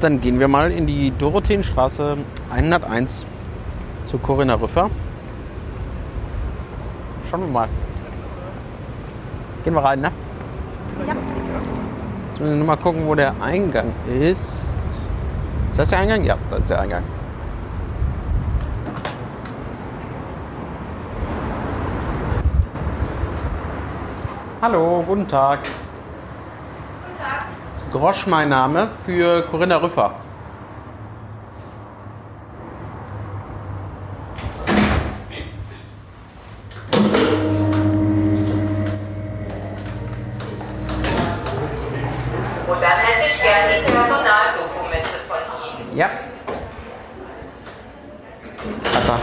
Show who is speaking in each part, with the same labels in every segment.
Speaker 1: Dann gehen wir mal in die Dorotheenstraße 101 zu Corinna Rüffer. Schauen wir mal. Gehen wir rein, ne?
Speaker 2: Ja.
Speaker 1: Jetzt müssen wir nur mal gucken, wo der Eingang ist. Ist das der Eingang? Ja, das ist der Eingang. Hallo, guten Tag. Grosch mein Name für Corinna Rüffer.
Speaker 2: Und dann hätte ich gerne die Personaldokumente von Ihnen.
Speaker 1: Ja. Papa.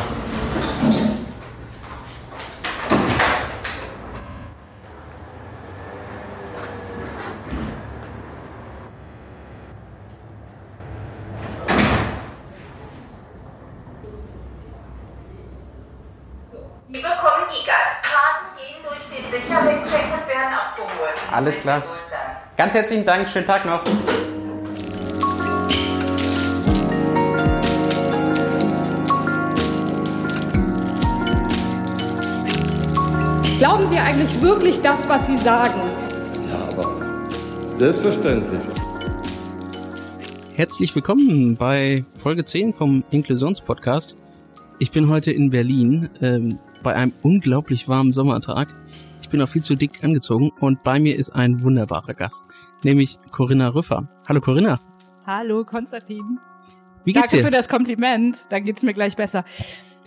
Speaker 2: Sie bekommen die Gastkarten, gehen durch den Sicherheitscheck und werden abgeholt.
Speaker 1: Alles klar.
Speaker 2: Und dann.
Speaker 1: Ganz herzlichen Dank, schönen Tag noch.
Speaker 3: Glauben Sie eigentlich wirklich das, was Sie sagen?
Speaker 4: Ja, aber selbstverständlich.
Speaker 1: Herzlich willkommen bei Folge 10 vom Inklusionspodcast. Ich bin heute in Berlin ähm, bei einem unglaublich warmen Sommertag. Ich bin auch viel zu dick angezogen und bei mir ist ein wunderbarer Gast, nämlich Corinna Rüffer. Hallo Corinna,
Speaker 3: Hallo, Konstantin.
Speaker 1: wie geht's
Speaker 3: Danke für
Speaker 1: dir?
Speaker 3: das Kompliment. Dann geht's mir gleich besser.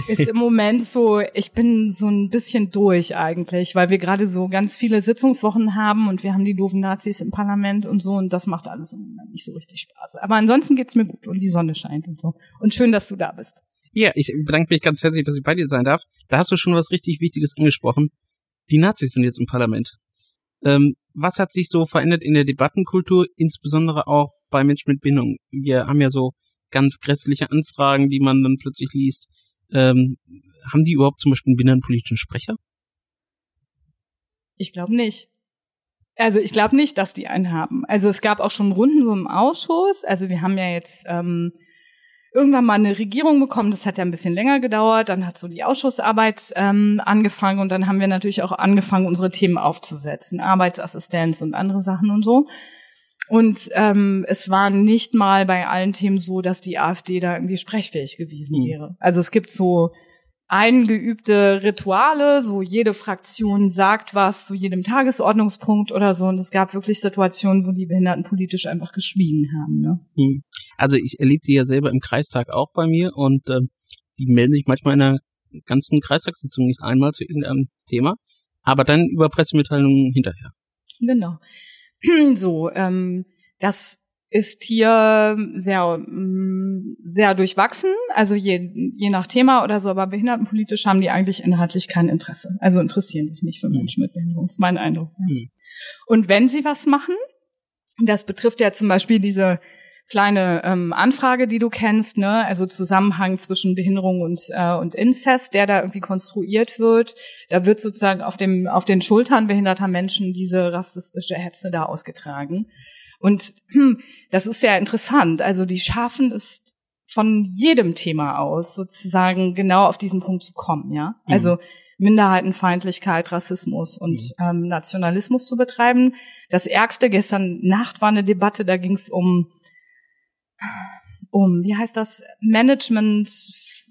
Speaker 3: Ist im Moment so, ich bin so ein bisschen durch eigentlich, weil wir gerade so ganz viele Sitzungswochen haben und wir haben die doofen Nazis im Parlament und so und das macht alles im Moment nicht so richtig Spaß. Aber ansonsten geht's mir gut und die Sonne scheint und so. Und schön, dass du da bist.
Speaker 1: Ja, ich bedanke mich ganz herzlich, dass ich bei dir sein darf. Da hast du schon was richtig Wichtiges angesprochen. Die Nazis sind jetzt im Parlament. Ähm, was hat sich so verändert in der Debattenkultur, insbesondere auch bei Menschen mit Behinderung? Wir haben ja so ganz grässliche Anfragen, die man dann plötzlich liest. Ähm, haben die überhaupt zum Beispiel einen behindertenpolitischen Sprecher?
Speaker 3: Ich glaube nicht. Also ich glaube nicht, dass die einen haben. Also es gab auch schon Runden so im Ausschuss. Also wir haben ja jetzt ähm, irgendwann mal eine Regierung bekommen. Das hat ja ein bisschen länger gedauert. Dann hat so die Ausschussarbeit ähm, angefangen und dann haben wir natürlich auch angefangen, unsere Themen aufzusetzen, Arbeitsassistenz und andere Sachen und so. Und ähm, es war nicht mal bei allen Themen so, dass die AfD da irgendwie sprechfähig gewesen
Speaker 1: Mhm.
Speaker 3: wäre. Also es gibt so eingeübte Rituale, so jede Fraktion sagt was zu jedem Tagesordnungspunkt oder so. Und es gab wirklich Situationen, wo die Behinderten politisch einfach geschwiegen haben. Ne?
Speaker 1: Hm. Also ich erlebe die ja selber im Kreistag auch bei mir und ähm, die melden sich manchmal in einer ganzen Kreistagssitzung nicht einmal zu irgendeinem Thema, aber dann über Pressemitteilungen hinterher.
Speaker 3: Genau. So, ähm, das ist hier sehr, mm, sehr durchwachsen, also je, je nach Thema oder so, aber behindertenpolitisch haben die eigentlich inhaltlich kein Interesse. Also interessieren sich nicht für Menschen mit Behinderung, ist mein Eindruck. Ja.
Speaker 1: Hm.
Speaker 3: Und wenn sie was machen, das betrifft ja zum Beispiel diese kleine ähm, Anfrage, die du kennst, ne, also Zusammenhang zwischen Behinderung und äh, und Inzest, der da irgendwie konstruiert wird, da wird sozusagen auf dem auf den Schultern behinderter Menschen diese rassistische Hetze da ausgetragen. Und das ist ja interessant. Also die schaffen es von jedem Thema aus, sozusagen genau auf diesen Punkt zu kommen, ja.
Speaker 1: Mhm.
Speaker 3: Also Minderheitenfeindlichkeit, Rassismus und ähm, Nationalismus zu betreiben. Das Ärgste gestern Nacht war eine Debatte, da ging es um, um, wie heißt das, Management,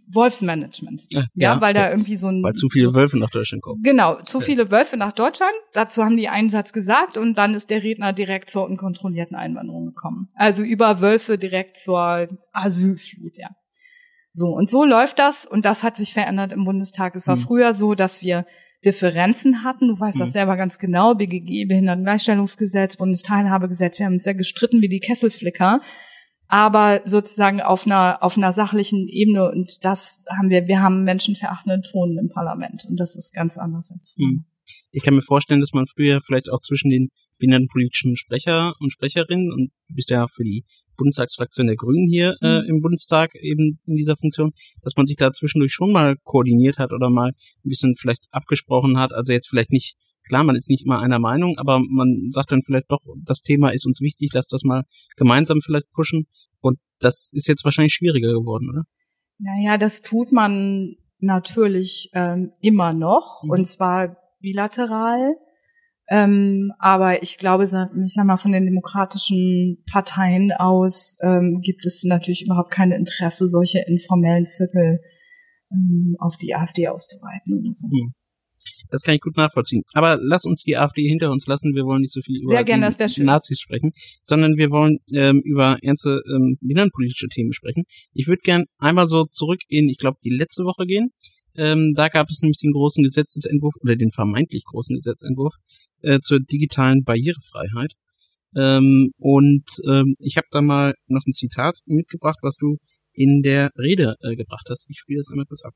Speaker 3: Wolfsmanagement.
Speaker 1: Ja,
Speaker 3: Ja, weil da
Speaker 1: ja,
Speaker 3: irgendwie so ein
Speaker 1: Weil zu viele Wölfe nach Deutschland kommen.
Speaker 3: Genau, zu viele Wölfe nach Deutschland. Dazu haben die einen Satz gesagt und dann ist der Redner direkt zur unkontrollierten Einwanderung gekommen. Also über Wölfe direkt zur Asylflut, ja. So, und so läuft das und das hat sich verändert im Bundestag. Es war
Speaker 1: Hm.
Speaker 3: früher so, dass wir Differenzen hatten. Du weißt das
Speaker 1: Hm.
Speaker 3: selber ganz genau. BGG, Behindertengleichstellungsgesetz, Bundesteilhabegesetz. Wir haben uns sehr gestritten wie die Kesselflicker. Aber sozusagen auf einer, auf einer sachlichen Ebene und das haben wir, wir haben menschenverachtenden Ton im Parlament und das ist ganz anders als früher.
Speaker 1: Hm. Ich kann mir vorstellen, dass man früher vielleicht auch zwischen den behindertenpolitischen Sprecher und Sprecherinnen und du bist ja für die Bundestagsfraktion der Grünen hier äh,
Speaker 3: Mhm.
Speaker 1: im Bundestag eben in dieser Funktion, dass man sich da zwischendurch schon mal koordiniert hat oder mal ein bisschen vielleicht abgesprochen hat. Also jetzt vielleicht nicht, klar, man ist nicht immer einer Meinung, aber man sagt dann vielleicht doch, das Thema ist uns wichtig, lass das mal gemeinsam vielleicht pushen. Und Das ist jetzt wahrscheinlich schwieriger geworden, oder?
Speaker 3: Naja, das tut man natürlich ähm, immer noch mhm. und zwar bilateral. Ähm, aber ich glaube, ich sag mal, von den demokratischen Parteien aus ähm, gibt es natürlich überhaupt kein Interesse, solche informellen Zirkel ähm, auf die AfD auszuweiten. Hm.
Speaker 1: Das kann ich gut nachvollziehen. Aber lass uns die AfD hinter uns lassen. Wir wollen nicht so viel über
Speaker 3: gerne,
Speaker 1: die Nazis sprechen, sondern wir wollen ähm, über ernste ähm, binnenpolitische Themen sprechen. Ich würde gern einmal so zurück in, ich glaube, die letzte Woche gehen. Ähm, da gab es nämlich den großen Gesetzesentwurf oder den vermeintlich großen Gesetzentwurf äh, zur digitalen Barrierefreiheit. Ähm, und ähm, ich habe da mal noch ein Zitat mitgebracht, was du in der Rede äh, gebracht hast. Ich spiele das einmal kurz ab.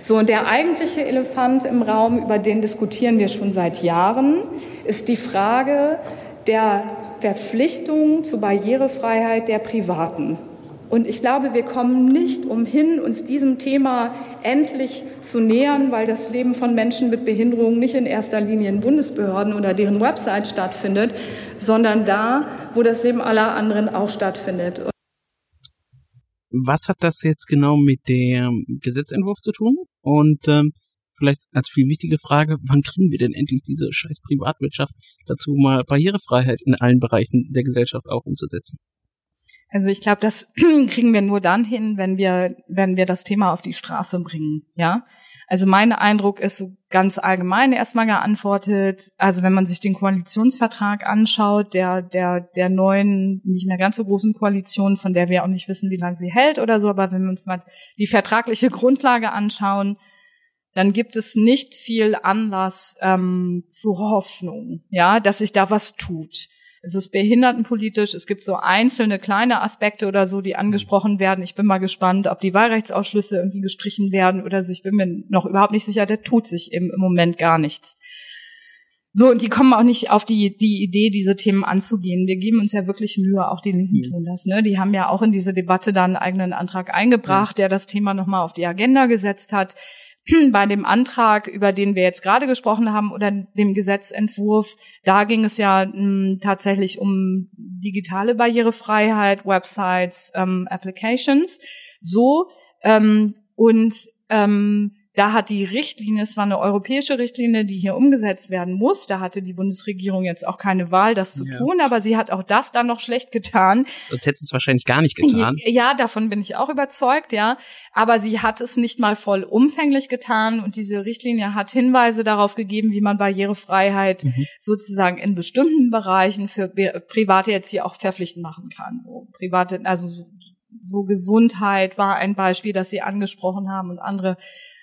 Speaker 3: So, und der eigentliche Elefant im Raum, über den diskutieren wir schon seit Jahren, ist die Frage der Verpflichtung zur Barrierefreiheit der Privaten. Und ich glaube, wir kommen nicht umhin, uns diesem Thema endlich zu nähern, weil das Leben von Menschen mit Behinderung nicht in erster Linie in Bundesbehörden oder deren Website stattfindet, sondern da, wo das Leben aller anderen auch stattfindet.
Speaker 1: Was hat das jetzt genau mit dem Gesetzentwurf zu tun? Und ähm, vielleicht als viel wichtige Frage, wann kriegen wir denn endlich diese scheiß Privatwirtschaft dazu, mal Barrierefreiheit in allen Bereichen der Gesellschaft auch umzusetzen?
Speaker 3: Also ich glaube, das kriegen wir nur dann hin, wenn wir, wenn wir das Thema auf die Straße bringen, ja. Also mein Eindruck ist so ganz allgemein erstmal geantwortet. Also wenn man sich den Koalitionsvertrag anschaut, der, der, der neuen, nicht mehr ganz so großen Koalition, von der wir auch nicht wissen, wie lange sie hält oder so, aber wenn wir uns mal die vertragliche Grundlage anschauen, dann gibt es nicht viel Anlass ähm, zur Hoffnung, ja, dass sich da was tut. Es ist behindertenpolitisch. Es gibt so einzelne kleine Aspekte oder so, die angesprochen werden. Ich bin mal gespannt, ob die Wahlrechtsausschlüsse irgendwie gestrichen werden oder so. Ich bin mir noch überhaupt nicht sicher. Da tut sich im, im Moment gar nichts. So, und die kommen auch nicht auf die, die Idee, diese Themen anzugehen. Wir geben uns ja wirklich Mühe, auch die Linken mhm. tun das. Ne? Die haben ja auch in diese Debatte dann einen eigenen Antrag eingebracht, mhm. der das Thema nochmal auf die Agenda gesetzt hat. bei dem Antrag, über den wir jetzt gerade gesprochen haben, oder dem Gesetzentwurf, da ging es ja mh, hm, tatsächlich um digitale Barrierefreiheit, Websites, ähm, Applications. So ähm, und ähm, da hat die Richtlinie, es war eine europäische Richtlinie, die hier umgesetzt werden muss. Da hatte die Bundesregierung jetzt auch keine Wahl, das zu ja. tun, aber sie hat auch das dann noch schlecht getan.
Speaker 1: Sonst hätte es wahrscheinlich gar nicht getan.
Speaker 3: Ja, davon bin ich auch überzeugt, ja. Aber sie hat es nicht mal voll umfänglich getan und diese Richtlinie hat Hinweise darauf gegeben, wie man Barrierefreiheit mhm. sozusagen in bestimmten Bereichen für Private jetzt hier auch verpflichtend machen kann. So private, also so, so Gesundheit war ein Beispiel, das Sie angesprochen haben und andere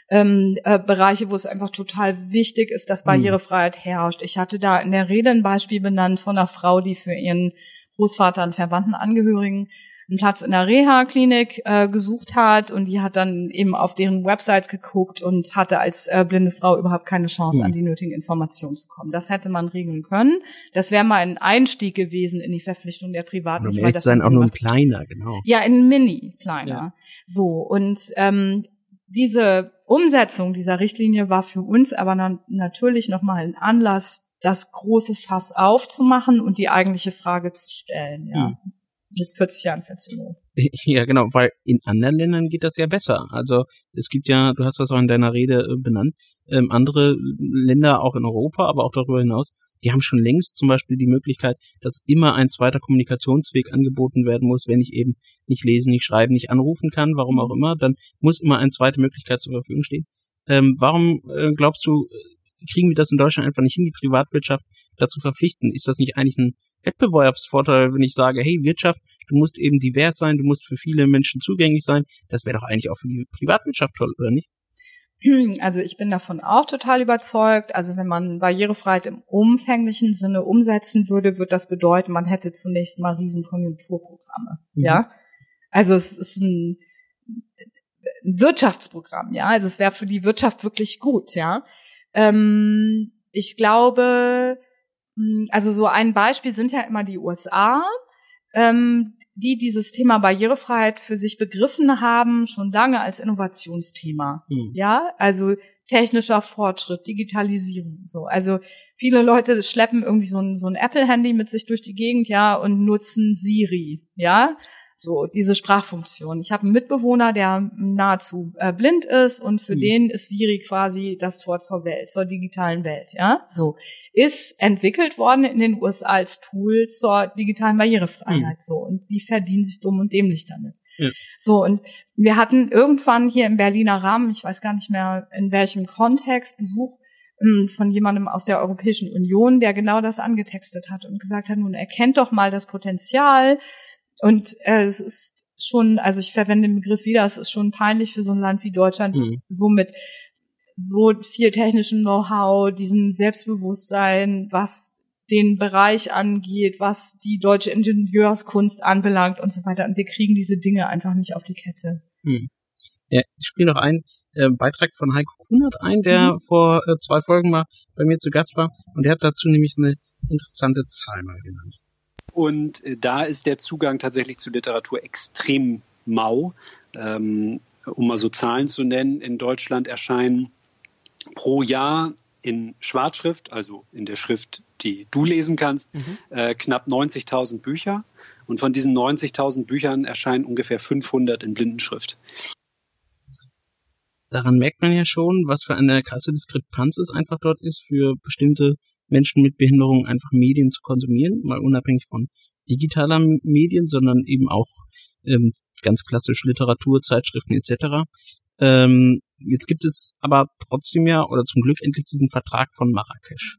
Speaker 3: ähm, äh, Bereiche, wo es einfach total wichtig ist, dass mhm. Barrierefreiheit herrscht. Ich hatte da in der Rede ein Beispiel benannt von einer Frau, die für ihren Großvater einen verwandten Angehörigen einen Platz in der Reha-Klinik äh, gesucht hat und die hat dann eben auf deren Websites geguckt und hatte als äh, blinde Frau überhaupt keine Chance, mhm. an die nötigen Informationen zu kommen. Das hätte man regeln können. Das wäre mal ein Einstieg gewesen in die Verpflichtung der Privaten.
Speaker 1: Um weil das sein auch nur ein kleiner, genau.
Speaker 3: Ja, ein Mini kleiner. Ja. So und ähm, diese Umsetzung dieser Richtlinie war für uns aber dann natürlich nochmal ein Anlass, das große Fass aufzumachen und die eigentliche Frage zu stellen. Ja. Mhm. Mit 40 Jahren Verzögerung.
Speaker 1: Ja, genau, weil in anderen Ländern geht das ja besser. Also es gibt ja, du hast das auch in deiner Rede äh, benannt, ähm, andere Länder auch in Europa, aber auch darüber hinaus, die haben schon längst zum Beispiel die Möglichkeit, dass immer ein zweiter Kommunikationsweg angeboten werden muss, wenn ich eben nicht lesen, nicht schreiben, nicht anrufen kann, warum auch immer, dann muss immer eine zweite Möglichkeit zur Verfügung stehen. Ähm, warum äh, glaubst du, kriegen wir das in Deutschland einfach nicht hin, die Privatwirtschaft dazu verpflichten? Ist das nicht eigentlich ein Wettbewerbsvorteil, wenn ich sage, hey Wirtschaft, du musst eben divers sein, du musst für viele Menschen zugänglich sein? Das wäre doch eigentlich auch für die Privatwirtschaft toll, oder nicht?
Speaker 3: Also ich bin davon auch total überzeugt. Also wenn man Barrierefreiheit im umfänglichen Sinne umsetzen würde, würde das bedeuten, man hätte zunächst mal Riesenkonjunkturprogramme. Mhm. Ja, also es ist ein, ein Wirtschaftsprogramm. Ja, also es wäre für die Wirtschaft wirklich gut. Ja, ähm, ich glaube, hm, also so ein Beispiel sind ja immer die USA. Ähm, die dieses Thema Barrierefreiheit für sich begriffen haben, schon lange als Innovationsthema. Mhm. Ja, also technischer Fortschritt, Digitalisierung, so. Also viele Leute schleppen irgendwie so ein, so ein Apple-Handy mit sich durch die Gegend, ja, und nutzen Siri, ja. So, diese Sprachfunktion. Ich habe einen Mitbewohner, der nahezu äh, blind ist und für
Speaker 1: Mhm.
Speaker 3: den ist Siri quasi das Tor zur Welt, zur digitalen Welt, ja. So. Ist entwickelt worden in den USA als Tool zur digitalen Barrierefreiheit, so. Und die verdienen sich dumm und dämlich damit.
Speaker 1: Ja.
Speaker 3: So, und wir hatten irgendwann hier im Berliner Rahmen, ich weiß gar nicht mehr in welchem Kontext, Besuch ähm, von jemandem aus der Europäischen Union, der genau das angetextet hat und gesagt hat, nun erkennt doch mal das Potenzial. Und äh, es ist schon, also ich verwende den Begriff wieder, es ist schon peinlich für so ein Land wie Deutschland,
Speaker 1: Mhm.
Speaker 3: so mit so viel technischem Know-how, diesem Selbstbewusstsein, was den Bereich angeht, was die deutsche Ingenieurskunst anbelangt und so weiter. Und wir kriegen diese Dinge einfach nicht auf die Kette.
Speaker 1: Ja, ich spiele noch einen äh, Beitrag von Heiko Kunert ein, der vor äh, zwei Folgen mal bei mir zu Gast war. Und der hat dazu nämlich eine interessante Zahl mal genannt.
Speaker 5: Und äh, da ist der Zugang tatsächlich zu Literatur extrem mau. Ähm, um mal so Zahlen zu nennen, in Deutschland erscheinen pro Jahr in Schwarzschrift, also in der Schrift, die du lesen kannst, äh, knapp 90.000 Bücher. Und von diesen 90.000 Büchern erscheinen ungefähr 500 in Blindenschrift.
Speaker 1: Daran merkt man ja schon, was für eine krasse Diskrepanz es einfach dort ist, für bestimmte Menschen mit Behinderung einfach Medien zu konsumieren, mal unabhängig von digitaler Medien, sondern eben auch ähm, ganz klassisch Literatur, Zeitschriften etc. Ähm, jetzt gibt es aber trotzdem ja, oder zum Glück endlich diesen Vertrag von Marrakesch.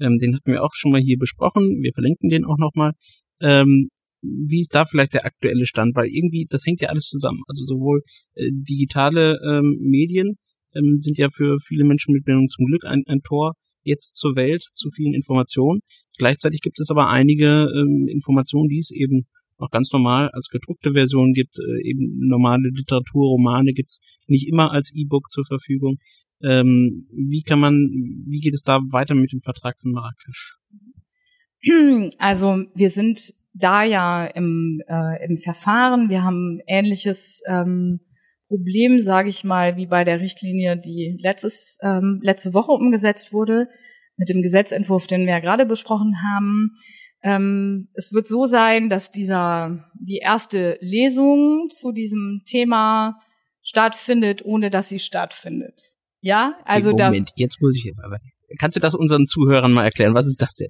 Speaker 1: Ähm, den hatten wir auch schon mal hier besprochen. Wir verlinken den auch nochmal. Ähm, wie ist da vielleicht der aktuelle Stand? Weil irgendwie, das hängt ja alles zusammen. Also sowohl äh, digitale ähm, Medien ähm, sind ja für viele Menschen mit Behinderung zum Glück ein, ein Tor jetzt zur Welt, zu vielen Informationen. Gleichzeitig gibt es aber einige ähm, Informationen, die es eben noch ganz normal als gedruckte Version gibt, äh, eben normale Literatur, Romane gibt's nicht immer als E-Book zur Verfügung. Ähm, wie kann man, wie geht es da weiter mit dem Vertrag von Marrakesch?
Speaker 3: Also wir sind da ja im, äh, im Verfahren. Wir haben ähnliches ähm, Problem, sage ich mal, wie bei der Richtlinie, die letztes, ähm, letzte Woche umgesetzt wurde, mit dem Gesetzentwurf, den wir ja gerade besprochen haben. Ähm, es wird so sein, dass dieser die erste Lesung zu diesem Thema stattfindet, ohne dass sie stattfindet. Ja, also da
Speaker 1: Moment, jetzt muss ich, aber kannst du das unseren Zuhörern mal erklären? Was ist das denn?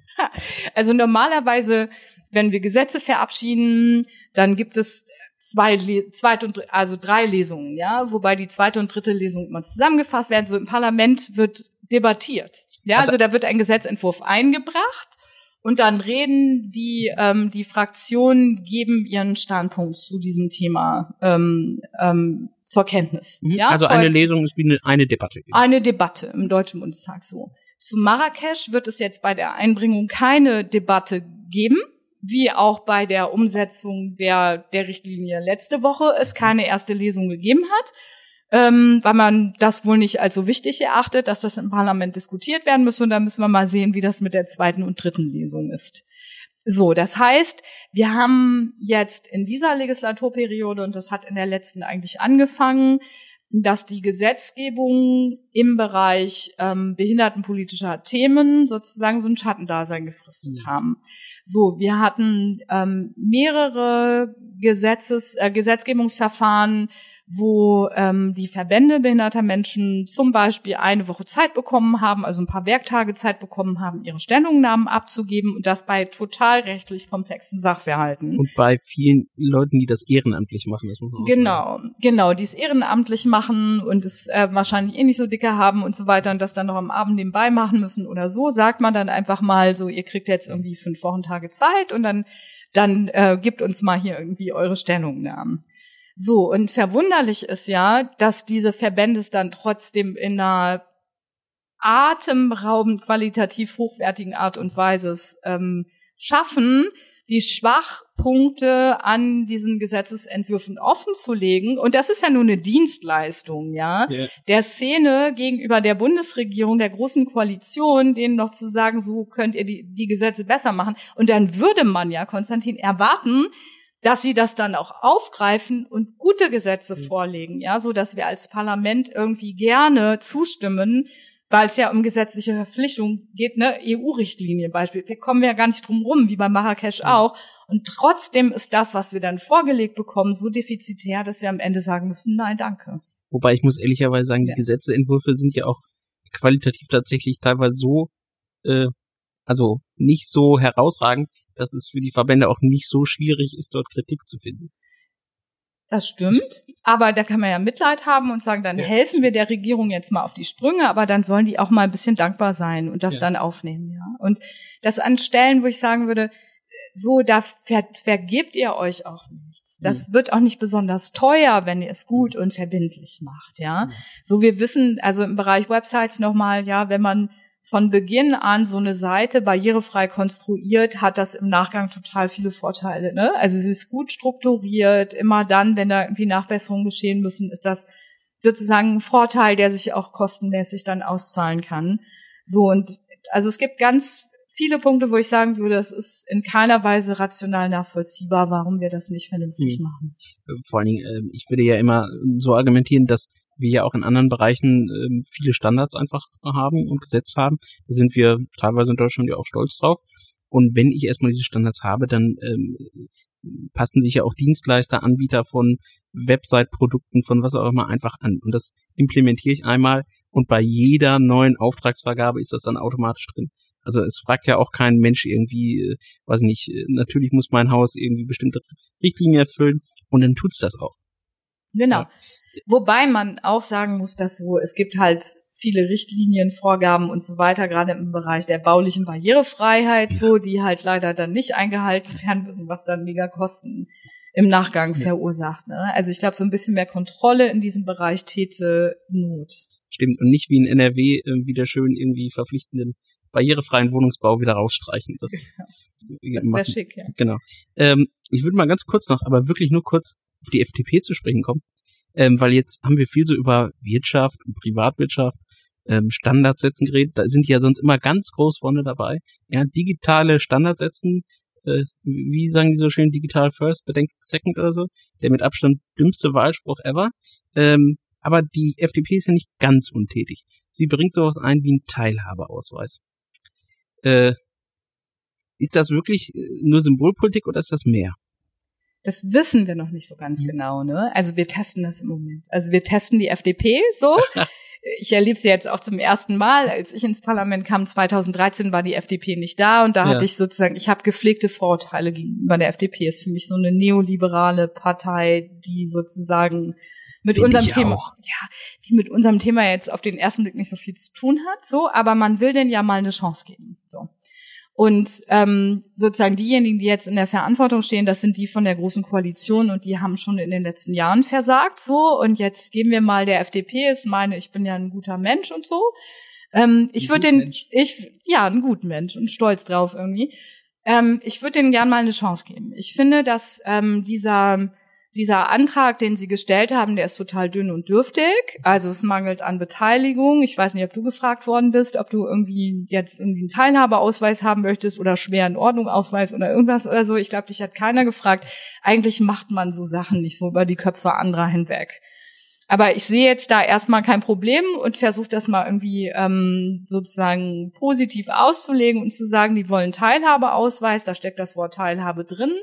Speaker 3: Also normalerweise, wenn wir Gesetze verabschieden, dann gibt es zwei, zweite und also drei Lesungen, ja, wobei die zweite und dritte Lesung immer zusammengefasst werden. So im Parlament wird debattiert, ja,
Speaker 1: Also-
Speaker 3: also, da wird ein Gesetzentwurf eingebracht und dann reden die ähm, die Fraktionen geben ihren Standpunkt zu diesem Thema ähm, ähm, zur Kenntnis. Ja,
Speaker 1: also eine Lesung ist wie eine, eine Debatte.
Speaker 3: eine Debatte im Deutschen Bundestag so. Zu Marrakesch wird es jetzt bei der Einbringung keine Debatte geben, wie auch bei der Umsetzung der, der Richtlinie letzte Woche es keine erste Lesung gegeben hat, ähm, weil man das wohl nicht als so wichtig erachtet, dass das im Parlament diskutiert werden müsse. Und da müssen wir mal sehen, wie das mit der zweiten und dritten Lesung ist. So, das heißt, wir haben jetzt in dieser Legislaturperiode, und das hat in der letzten eigentlich angefangen, dass die Gesetzgebung im Bereich ähm, behindertenpolitischer Themen sozusagen so ein Schattendasein gefristet haben. So, wir hatten ähm, mehrere Gesetzes, äh, Gesetzgebungsverfahren, wo ähm, die Verbände behinderter Menschen zum Beispiel eine Woche Zeit bekommen haben, also ein paar Werktage Zeit bekommen haben, ihre Stellungnahmen abzugeben und das bei total rechtlich komplexen Sachverhalten.
Speaker 1: Und bei vielen Leuten, die das ehrenamtlich machen, das muss man auch sagen.
Speaker 3: Genau, genau, die es ehrenamtlich machen und es äh, wahrscheinlich eh nicht so dicke haben und so weiter und das dann noch am Abend nebenbei machen müssen oder so, sagt man dann einfach mal so, ihr kriegt jetzt irgendwie fünf Wochentage Zeit und dann, dann äh, gibt uns mal hier irgendwie eure Stellungnahmen. So, und verwunderlich ist ja, dass diese Verbände es dann trotzdem in einer atemberaubend qualitativ hochwertigen Art und Weise ähm, schaffen, die Schwachpunkte an diesen Gesetzesentwürfen offen zu legen. Und das ist ja nur eine Dienstleistung, ja,
Speaker 1: Ja.
Speaker 3: der Szene gegenüber der Bundesregierung, der großen Koalition, denen noch zu sagen, so könnt ihr die, die Gesetze besser machen. Und dann würde man ja, Konstantin, erwarten, dass sie das dann auch aufgreifen und gute Gesetze
Speaker 1: Mhm.
Speaker 3: vorlegen, ja, so dass wir als Parlament irgendwie gerne zustimmen, weil es ja um gesetzliche Verpflichtungen geht, ne, EU-Richtlinie Beispiel. Wir kommen ja gar nicht drum rum, wie bei Marrakesch auch. Und trotzdem ist das, was wir dann vorgelegt bekommen, so defizitär, dass wir am Ende sagen müssen, nein, danke.
Speaker 1: Wobei ich muss ehrlicherweise sagen,
Speaker 3: Ja.
Speaker 1: die Gesetzeentwürfe sind ja auch qualitativ tatsächlich teilweise so, äh, also nicht so herausragend, dass es für die Verbände auch nicht so schwierig ist, dort Kritik zu finden.
Speaker 3: Das stimmt, aber da kann man ja Mitleid haben und sagen, dann
Speaker 1: Ja.
Speaker 3: helfen wir der Regierung jetzt mal auf die Sprünge, aber dann sollen die auch mal ein bisschen dankbar sein und das
Speaker 1: Ja.
Speaker 3: dann aufnehmen, ja. Und das an Stellen, wo ich sagen würde, so, da ver vergebt ihr euch auch nichts. Das wird auch nicht besonders teuer, wenn ihr es gut und verbindlich macht, ja.
Speaker 1: Mhm.
Speaker 3: So, wir wissen, also im Bereich Websites nochmal, ja, wenn man von Beginn an so eine Seite barrierefrei konstruiert, hat das im Nachgang total viele Vorteile. Ne? Also sie ist gut strukturiert. Immer dann, wenn da irgendwie Nachbesserungen geschehen müssen, ist das sozusagen ein Vorteil, der sich auch kostenmäßig dann auszahlen kann. So und also es gibt ganz viele Punkte, wo ich sagen würde, es ist in keiner Weise rational nachvollziehbar, warum wir das nicht vernünftig
Speaker 1: Mhm.
Speaker 3: machen.
Speaker 1: Äh, Vor allen Dingen, äh, ich würde ja immer so argumentieren, dass wir ja auch in anderen Bereichen ähm, viele Standards einfach haben und gesetzt haben. Da sind wir teilweise in Deutschland ja auch stolz drauf. Und wenn ich erstmal diese Standards habe, dann ähm, passen sich ja auch Dienstleister, Anbieter von Website-Produkten, von was auch immer einfach an. Und das implementiere ich einmal und bei jeder neuen Auftragsvergabe ist das dann automatisch drin. Also es fragt ja auch kein Mensch irgendwie, äh, weiß nicht, äh, natürlich muss mein Haus irgendwie bestimmte Richtlinien erfüllen und dann tut's das auch.
Speaker 3: Genau.
Speaker 1: Ja.
Speaker 3: Wobei man auch sagen muss, dass so, es gibt halt viele Richtlinien, Vorgaben und so weiter, gerade im Bereich der baulichen Barrierefreiheit,
Speaker 1: Ja.
Speaker 3: so, die halt leider dann nicht eingehalten werden müssen, was dann mega Kosten im Nachgang
Speaker 1: Ja.
Speaker 3: verursacht. Ne? Also ich glaube, so ein bisschen mehr Kontrolle in diesem Bereich täte Not.
Speaker 1: Stimmt. Und nicht wie in NRW äh, wieder schön irgendwie verpflichtenden barrierefreien Wohnungsbau wieder rausstreichen. Das,
Speaker 3: Das
Speaker 1: äh,
Speaker 3: wäre schick, ja.
Speaker 1: Genau. Ähm, ich würde mal ganz kurz noch, aber wirklich nur kurz auf die FDP zu sprechen kommen, ähm, weil jetzt haben wir viel so über Wirtschaft und Privatwirtschaft, ähm, Standards setzen geredet. Da sind die ja sonst immer ganz groß vorne dabei. Ja, digitale Standards setzen, äh, wie sagen die so schön, digital first, bedenkt second oder so, der mit Abstand dümmste Wahlspruch ever. Ähm, aber die FDP ist ja nicht ganz untätig. Sie bringt sowas ein wie einen Teilhabeausweis. Äh, ist das wirklich äh, nur Symbolpolitik oder ist das mehr?
Speaker 3: Das wissen wir noch nicht so ganz
Speaker 1: Mhm.
Speaker 3: genau, ne? Also wir testen das im Moment. Also wir testen die FDP so. ich erlebe sie jetzt auch zum ersten Mal. Als ich ins Parlament kam, 2013, war die FDP nicht da und da
Speaker 1: Ja.
Speaker 3: hatte ich sozusagen, ich habe gepflegte Vorurteile gegenüber der FDP. Ist für mich so eine neoliberale Partei, die sozusagen mit
Speaker 1: Find
Speaker 3: unserem Thema,
Speaker 1: auch.
Speaker 3: ja, die mit unserem Thema jetzt auf den ersten Blick nicht so viel zu tun hat, so, aber man will denen ja mal eine Chance geben, so. Und ähm, sozusagen diejenigen, die jetzt in der Verantwortung stehen, das sind die von der großen Koalition und die haben schon in den letzten Jahren versagt so. Und jetzt geben wir mal der FDP, ist meine, ich bin ja ein guter Mensch und so. Ähm, ich würde den,
Speaker 1: Mensch.
Speaker 3: ich ja, ein guter Mensch und stolz drauf irgendwie. Ähm, ich würde denen gern mal eine Chance geben. Ich finde, dass ähm, dieser dieser Antrag, den Sie gestellt haben, der ist total dünn und dürftig. Also es mangelt an Beteiligung. Ich weiß nicht, ob du gefragt worden bist, ob du irgendwie jetzt irgendwie einen Teilhabeausweis haben möchtest oder schweren Ordnungsausweis oder irgendwas oder so. Ich glaube, dich hat keiner gefragt. Eigentlich macht man so Sachen nicht so über die Köpfe anderer hinweg. Aber ich sehe jetzt da erstmal kein Problem und versuche das mal irgendwie ähm, sozusagen positiv auszulegen und zu sagen, die wollen Teilhabeausweis, da steckt das Wort Teilhabe drin,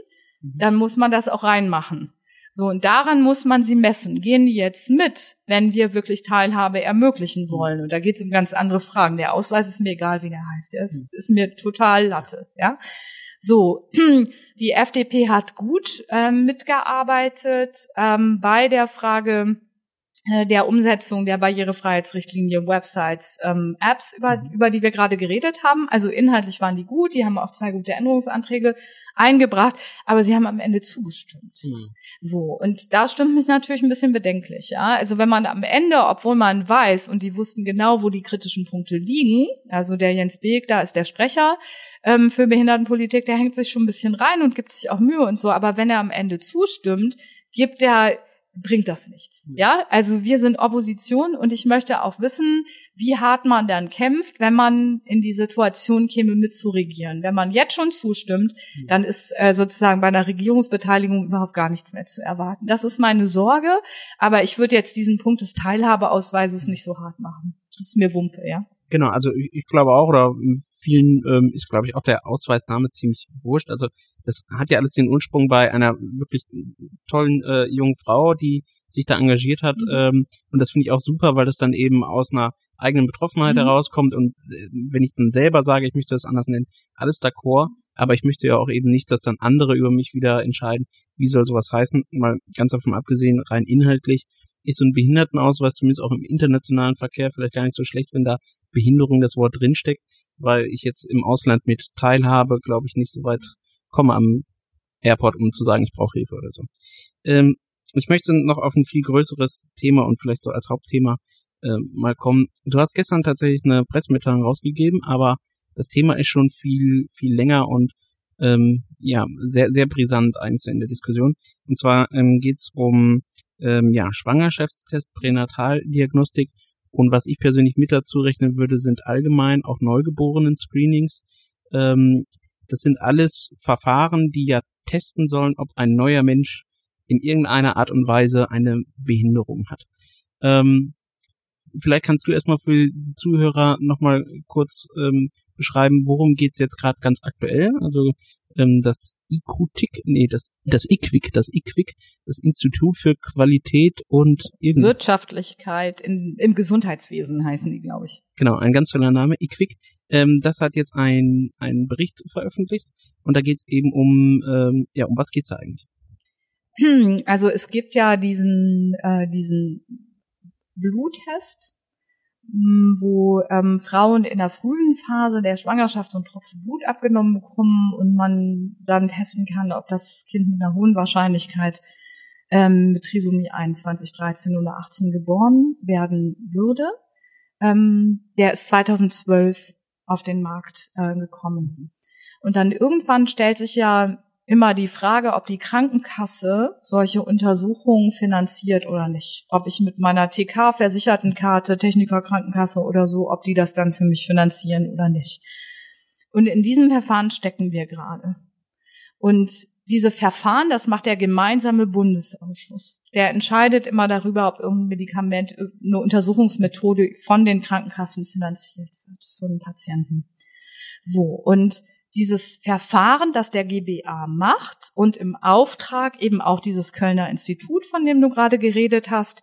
Speaker 3: dann muss man das auch reinmachen. So, und daran muss man sie messen. Gehen die jetzt mit, wenn wir wirklich Teilhabe ermöglichen wollen? Und da geht es um ganz andere Fragen. Der Ausweis ist mir egal, wie der heißt. Der ist, ist mir total Latte, ja. So, die FDP hat gut ähm, mitgearbeitet ähm, bei der Frage der Umsetzung der Barrierefreiheitsrichtlinie, Websites, ähm, Apps, über, über die wir gerade geredet haben. Also inhaltlich waren die gut, die haben auch zwei gute Änderungsanträge eingebracht, aber sie haben am Ende zugestimmt.
Speaker 1: Hm.
Speaker 3: So, und da stimmt mich natürlich ein bisschen bedenklich, ja. Also wenn man am Ende, obwohl man weiß, und die wussten genau, wo die kritischen Punkte liegen, also der Jens Beek, da ist der Sprecher ähm, für Behindertenpolitik, der hängt sich schon ein bisschen rein und gibt sich auch Mühe und so, aber wenn er am Ende zustimmt, gibt er bringt das nichts. Ja, also wir sind Opposition und ich möchte auch wissen, wie hart man dann kämpft, wenn man in die Situation käme, mitzuregieren. Wenn man jetzt schon zustimmt, dann ist äh, sozusagen bei einer Regierungsbeteiligung überhaupt gar nichts mehr zu erwarten. Das ist meine Sorge, aber ich würde jetzt diesen Punkt des Teilhabeausweises nicht so hart machen. Das ist mir Wumpe, ja.
Speaker 1: Genau, also ich, ich glaube auch, oder vielen ähm, ist, glaube ich, auch der Ausweisname ziemlich wurscht. Also das hat ja alles den Ursprung bei einer wirklich tollen äh, jungen Frau, die sich da engagiert hat. Mhm. Ähm, und das finde ich auch super, weil das dann eben aus einer eigenen Betroffenheit mhm. herauskommt. Und äh, wenn ich dann selber sage, ich möchte das anders nennen, alles d'accord. Aber ich möchte ja auch eben nicht, dass dann andere über mich wieder entscheiden, wie soll sowas heißen. Mal ganz davon abgesehen, rein inhaltlich ist so ein Behindertenausweis zumindest auch im internationalen Verkehr vielleicht gar nicht so schlecht, wenn da Behinderung das Wort drinsteckt, weil ich jetzt im Ausland mit Teilhabe, glaube ich, nicht so weit komme am Airport, um zu sagen, ich brauche Hilfe oder so. Ähm, ich möchte noch auf ein viel größeres Thema und vielleicht so als Hauptthema äh, mal kommen. Du hast gestern tatsächlich eine Pressemitteilung rausgegeben, aber das Thema ist schon viel, viel länger und ähm, ja, sehr, sehr brisant eigentlich so in der Diskussion. Und zwar ähm, geht es um ähm, ja, Schwangerschaftstest, Pränataldiagnostik und was ich persönlich mit dazu rechnen würde, sind allgemein auch Neugeborenen-Screenings. Ähm, das sind alles Verfahren, die ja testen sollen, ob ein neuer Mensch in irgendeiner Art und Weise eine Behinderung hat. Ähm, vielleicht kannst du erstmal für die Zuhörer nochmal kurz ähm, beschreiben, worum geht's jetzt gerade ganz aktuell. Also ähm, das IQTIC, nee, das, das IQWIC, das IQWIC, das Institut für Qualität und
Speaker 3: eben Wirtschaftlichkeit in, im Gesundheitswesen heißen die, glaube ich.
Speaker 1: Genau, ein ganz toller Name, IQWIC. Ähm, das hat jetzt ein, einen Bericht veröffentlicht und da geht's eben um, ähm, ja, um was geht's da eigentlich?
Speaker 3: Also es gibt ja diesen, äh, diesen Bluttest, wo ähm, Frauen in der frühen Phase der Schwangerschaft so ein Tropfen Blut abgenommen bekommen und man dann testen kann, ob das Kind mit einer hohen Wahrscheinlichkeit ähm, mit Trisomie 21, 13 oder 18 geboren werden würde. Ähm, der ist 2012 auf den Markt äh, gekommen. Und dann irgendwann stellt sich ja immer die Frage, ob die Krankenkasse solche Untersuchungen finanziert oder nicht. Ob ich mit meiner TK-versicherten Karte, Techniker-Krankenkasse oder so, ob die das dann für mich finanzieren oder nicht. Und in diesem Verfahren stecken wir gerade. Und diese Verfahren, das macht der gemeinsame Bundesausschuss. Der entscheidet immer darüber, ob irgendein Medikament, eine Untersuchungsmethode von den Krankenkassen finanziert wird, von Patienten. So. Und dieses Verfahren, das der GBA macht und im Auftrag eben auch dieses Kölner Institut, von dem du gerade geredet hast,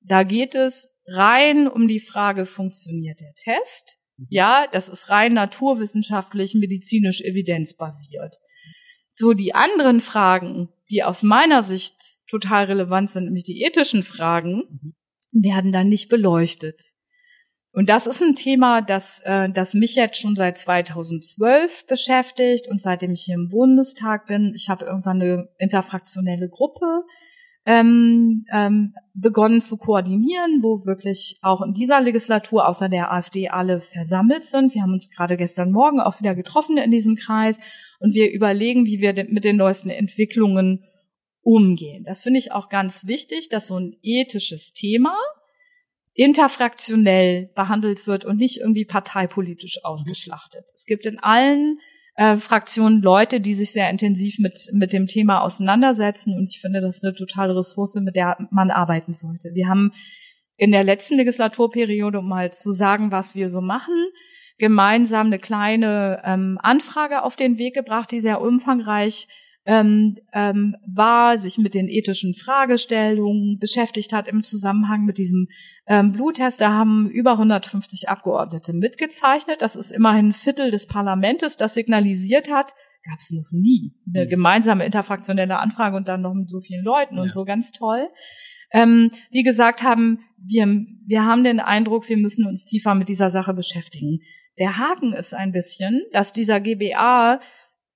Speaker 3: da geht es rein um die Frage, funktioniert der Test? Mhm. Ja, das ist rein naturwissenschaftlich, medizinisch evidenzbasiert. So die anderen Fragen, die aus meiner Sicht total relevant sind, nämlich die ethischen Fragen, mhm. werden dann nicht beleuchtet. Und das ist ein Thema, das, äh, das mich jetzt schon seit 2012 beschäftigt und seitdem ich hier im Bundestag bin. Ich habe irgendwann eine interfraktionelle Gruppe ähm, ähm, begonnen zu koordinieren, wo wirklich auch in dieser Legislatur außer der AfD alle versammelt sind. Wir haben uns gerade gestern Morgen auch wieder getroffen in diesem Kreis und wir überlegen, wie wir mit den neuesten Entwicklungen umgehen. Das finde ich auch ganz wichtig, dass so ein ethisches Thema interfraktionell behandelt wird und nicht irgendwie parteipolitisch mhm. ausgeschlachtet. Es gibt in allen äh, Fraktionen Leute, die sich sehr intensiv mit, mit dem Thema auseinandersetzen und ich finde, das ist eine totale Ressource, mit der man arbeiten sollte. Wir haben in der letzten Legislaturperiode, um mal zu sagen, was wir so machen, gemeinsam eine kleine ähm, Anfrage auf den Weg gebracht, die sehr umfangreich ähm, ähm, war, sich mit den ethischen Fragestellungen beschäftigt hat im Zusammenhang mit diesem ähm, Bluttest. Da haben über 150 Abgeordnete mitgezeichnet. Das ist immerhin ein Viertel des Parlamentes, das signalisiert hat, gab es noch nie. Eine mhm. gemeinsame interfraktionelle Anfrage und dann noch mit so vielen Leuten ja. und so ganz toll. Ähm, die gesagt haben, wir, wir haben den Eindruck, wir müssen uns tiefer mit dieser Sache beschäftigen. Der Haken ist ein bisschen, dass dieser GBA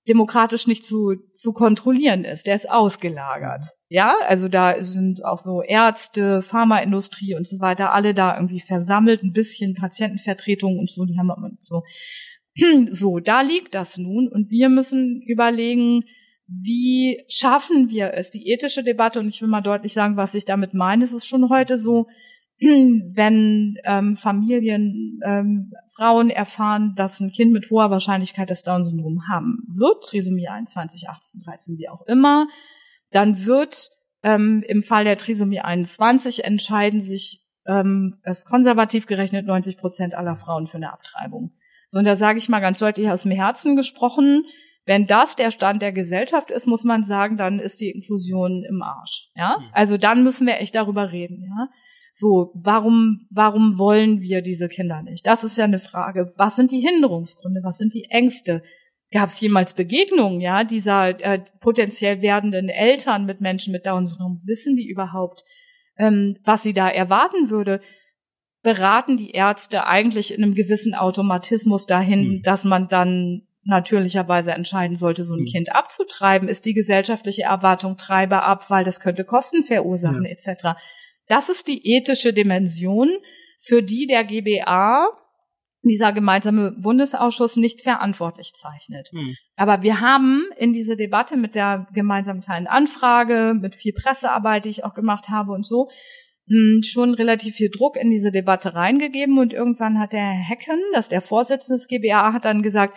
Speaker 3: demokratisch nicht zu, zu kontrollieren ist. Der ist ausgelagert. Ja, also da sind auch so Ärzte, Pharmaindustrie und so weiter, alle da irgendwie versammelt, ein bisschen Patientenvertretung und so, die haben so. So, da liegt das nun und wir müssen überlegen, wie schaffen wir es, die ethische Debatte, und ich will mal deutlich sagen, was ich damit meine, es ist schon heute so, wenn ähm, Familien, ähm, Frauen erfahren, dass ein Kind mit hoher Wahrscheinlichkeit das Down-Syndrom haben wird, Trisomie 21, 18, 13, wie auch immer, dann wird ähm, im Fall der Trisomie 21 entscheiden sich ähm, es konservativ gerechnet 90 Prozent aller Frauen für eine Abtreibung. So, und da sage ich mal ganz deutlich aus dem Herzen gesprochen, wenn das der Stand der Gesellschaft ist, muss man sagen, dann ist die Inklusion im Arsch. Ja, mhm. also dann müssen wir echt darüber reden. Ja, so warum warum wollen wir diese Kinder nicht? Das ist ja eine Frage. Was sind die Hinderungsgründe? Was sind die Ängste? Gab es jemals Begegnungen, ja, dieser äh, potenziell werdenden Eltern mit Menschen mit Down-Syndrom? Wissen die überhaupt, ähm, was sie da erwarten würde? Beraten die Ärzte eigentlich in einem gewissen Automatismus dahin, mhm. dass man dann natürlicherweise entscheiden sollte, so ein mhm. Kind abzutreiben, ist die gesellschaftliche Erwartung Treiber ab, weil das könnte Kosten verursachen ja. etc. Das ist die ethische Dimension, für die der GBA dieser gemeinsame Bundesausschuss nicht verantwortlich zeichnet. Mhm. Aber wir haben in diese Debatte mit der gemeinsamen kleinen Anfrage, mit viel Pressearbeit, die ich auch gemacht habe und so, hm, schon relativ viel Druck in diese Debatte reingegeben und irgendwann hat der Herr Hecken, das der Vorsitzende des GBA, hat dann gesagt,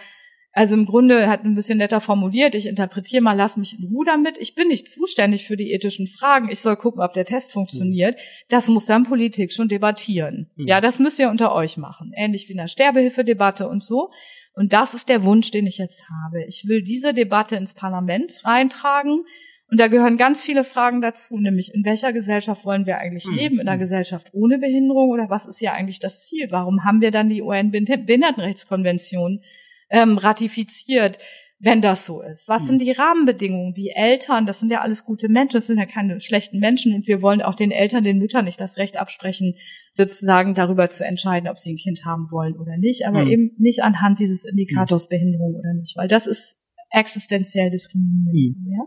Speaker 3: also im Grunde hat ein bisschen netter formuliert, ich interpretiere mal, lass mich in Ruhe damit. Ich bin nicht zuständig für die ethischen Fragen. Ich soll gucken, ob der Test funktioniert. Das muss dann Politik schon debattieren. Mhm. Ja, das müsst ihr unter euch machen. Ähnlich wie in der Sterbehilfedebatte und so. Und das ist der Wunsch, den ich jetzt habe. Ich will diese Debatte ins Parlament reintragen. Und da gehören ganz viele Fragen dazu, nämlich in welcher Gesellschaft wollen wir eigentlich mhm. leben? In einer hm. Gesellschaft ohne Behinderung oder was ist ja eigentlich das Ziel? Warum haben wir dann die UN-Behindertenrechtskonvention? Ähm, ratifiziert, wenn das so ist? Was sind hm. die Rahmenbedingungen? Die Eltern, das sind ja alles gute Menschen, das sind ja keine schlechten Menschen und wir wollen auch den Eltern, den Müttern nicht das Recht absprechen, sozusagen darüber zu entscheiden, ob sie ein Kind haben wollen oder nicht, aber mhm. eben nicht anhand dieses Indikators hm. Behinderung oder nicht, weil das ist existenziell diskriminierend. Mhm. So, ja?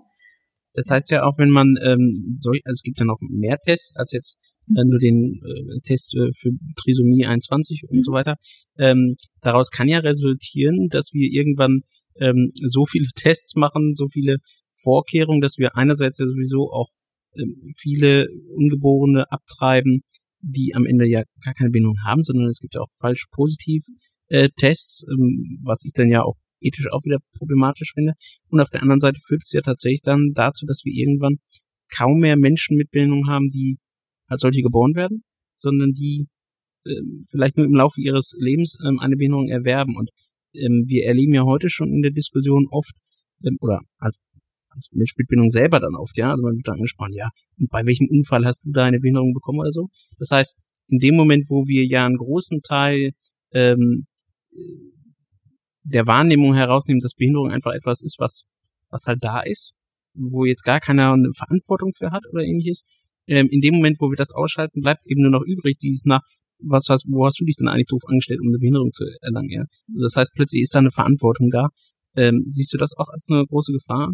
Speaker 1: Das heißt ja auch, wenn man ähm, so, also es gibt ja noch mehr Tests als jetzt äh, nur den äh, Test äh, für Trisomie 21 und mhm. so weiter. Ähm, daraus kann ja resultieren, dass wir irgendwann ähm, so viele Tests machen, so viele Vorkehrungen, dass wir einerseits ja sowieso auch ähm, viele Ungeborene abtreiben, die am Ende ja gar keine Bindung haben, sondern es gibt ja auch falsch positiv äh, Tests, ähm, was ich dann ja auch ethisch auch wieder problematisch finde. Und auf der anderen Seite führt es ja tatsächlich dann dazu, dass wir irgendwann kaum mehr Menschen mit Bindung haben, die als solche geboren werden, sondern die äh, vielleicht nur im Laufe ihres Lebens ähm, eine Behinderung erwerben. Und ähm, wir erleben ja heute schon in der Diskussion oft, ähm, oder als, als Mensch mit Behinderung selber dann oft, ja, also man wird dann angesprochen, ja, und bei welchem Unfall hast du da eine Behinderung bekommen oder so? Das heißt, in dem Moment, wo wir ja einen großen Teil ähm, der Wahrnehmung herausnehmen, dass Behinderung einfach etwas ist, was, was halt da ist, wo jetzt gar keiner eine Verantwortung für hat oder ähnliches, ähm, in dem Moment, wo wir das ausschalten, bleibt eben nur noch übrig, dieses nach, was hast, wo hast du dich denn eigentlich doof angestellt, um eine Behinderung zu erlangen, ja? Also das heißt, plötzlich ist da eine Verantwortung da. Ähm, siehst du das auch als eine große Gefahr?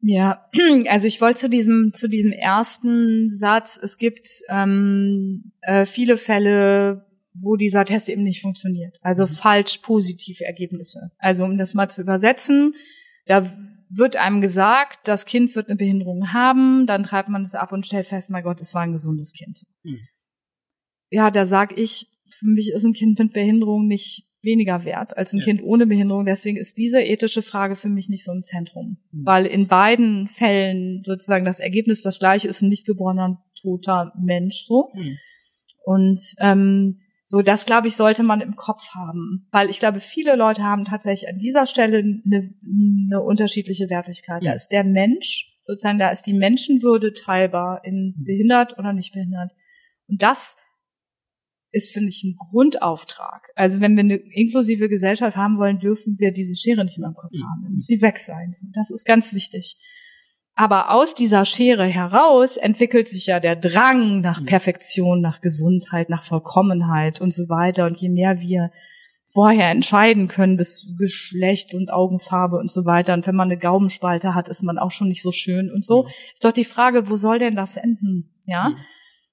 Speaker 3: Ja, also ich wollte zu diesem zu diesem ersten Satz. Es gibt ähm, äh, viele Fälle, wo dieser Test eben nicht funktioniert. Also mhm. falsch positive Ergebnisse. Also um das mal zu übersetzen, da wird einem gesagt, das Kind wird eine Behinderung haben, dann treibt man es ab und stellt fest, mein Gott, es war ein gesundes Kind. Mhm. Ja, da sag ich, für mich ist ein Kind mit Behinderung nicht weniger wert als ein ja. Kind ohne Behinderung. Deswegen ist diese ethische Frage für mich nicht so im Zentrum. Mhm. Weil in beiden Fällen sozusagen das Ergebnis das gleiche ist, ein nicht geborener, toter Mensch, so. Mhm. Und, ähm, so, das glaube ich, sollte man im Kopf haben, weil ich glaube, viele Leute haben tatsächlich an dieser Stelle eine, eine unterschiedliche Wertigkeit. Ja. Da ist der Mensch, sozusagen, da ist die Menschenwürde teilbar in mhm. behindert oder nicht behindert. Und das ist, finde ich, ein Grundauftrag. Also wenn wir eine inklusive Gesellschaft haben wollen, dürfen wir diese Schere nicht mehr im Kopf haben. Dann muss sie weg sein. Das ist ganz wichtig. Aber aus dieser Schere heraus entwickelt sich ja der Drang nach. Perfektion, nach Gesundheit, nach Vollkommenheit und so weiter. Und je mehr wir vorher entscheiden können bis Geschlecht und Augenfarbe und so weiter. Und wenn man eine Gaumenspalte hat, ist man auch schon nicht so schön und so. Mhm. Ist doch die Frage, wo soll denn das enden? Ja. Mhm.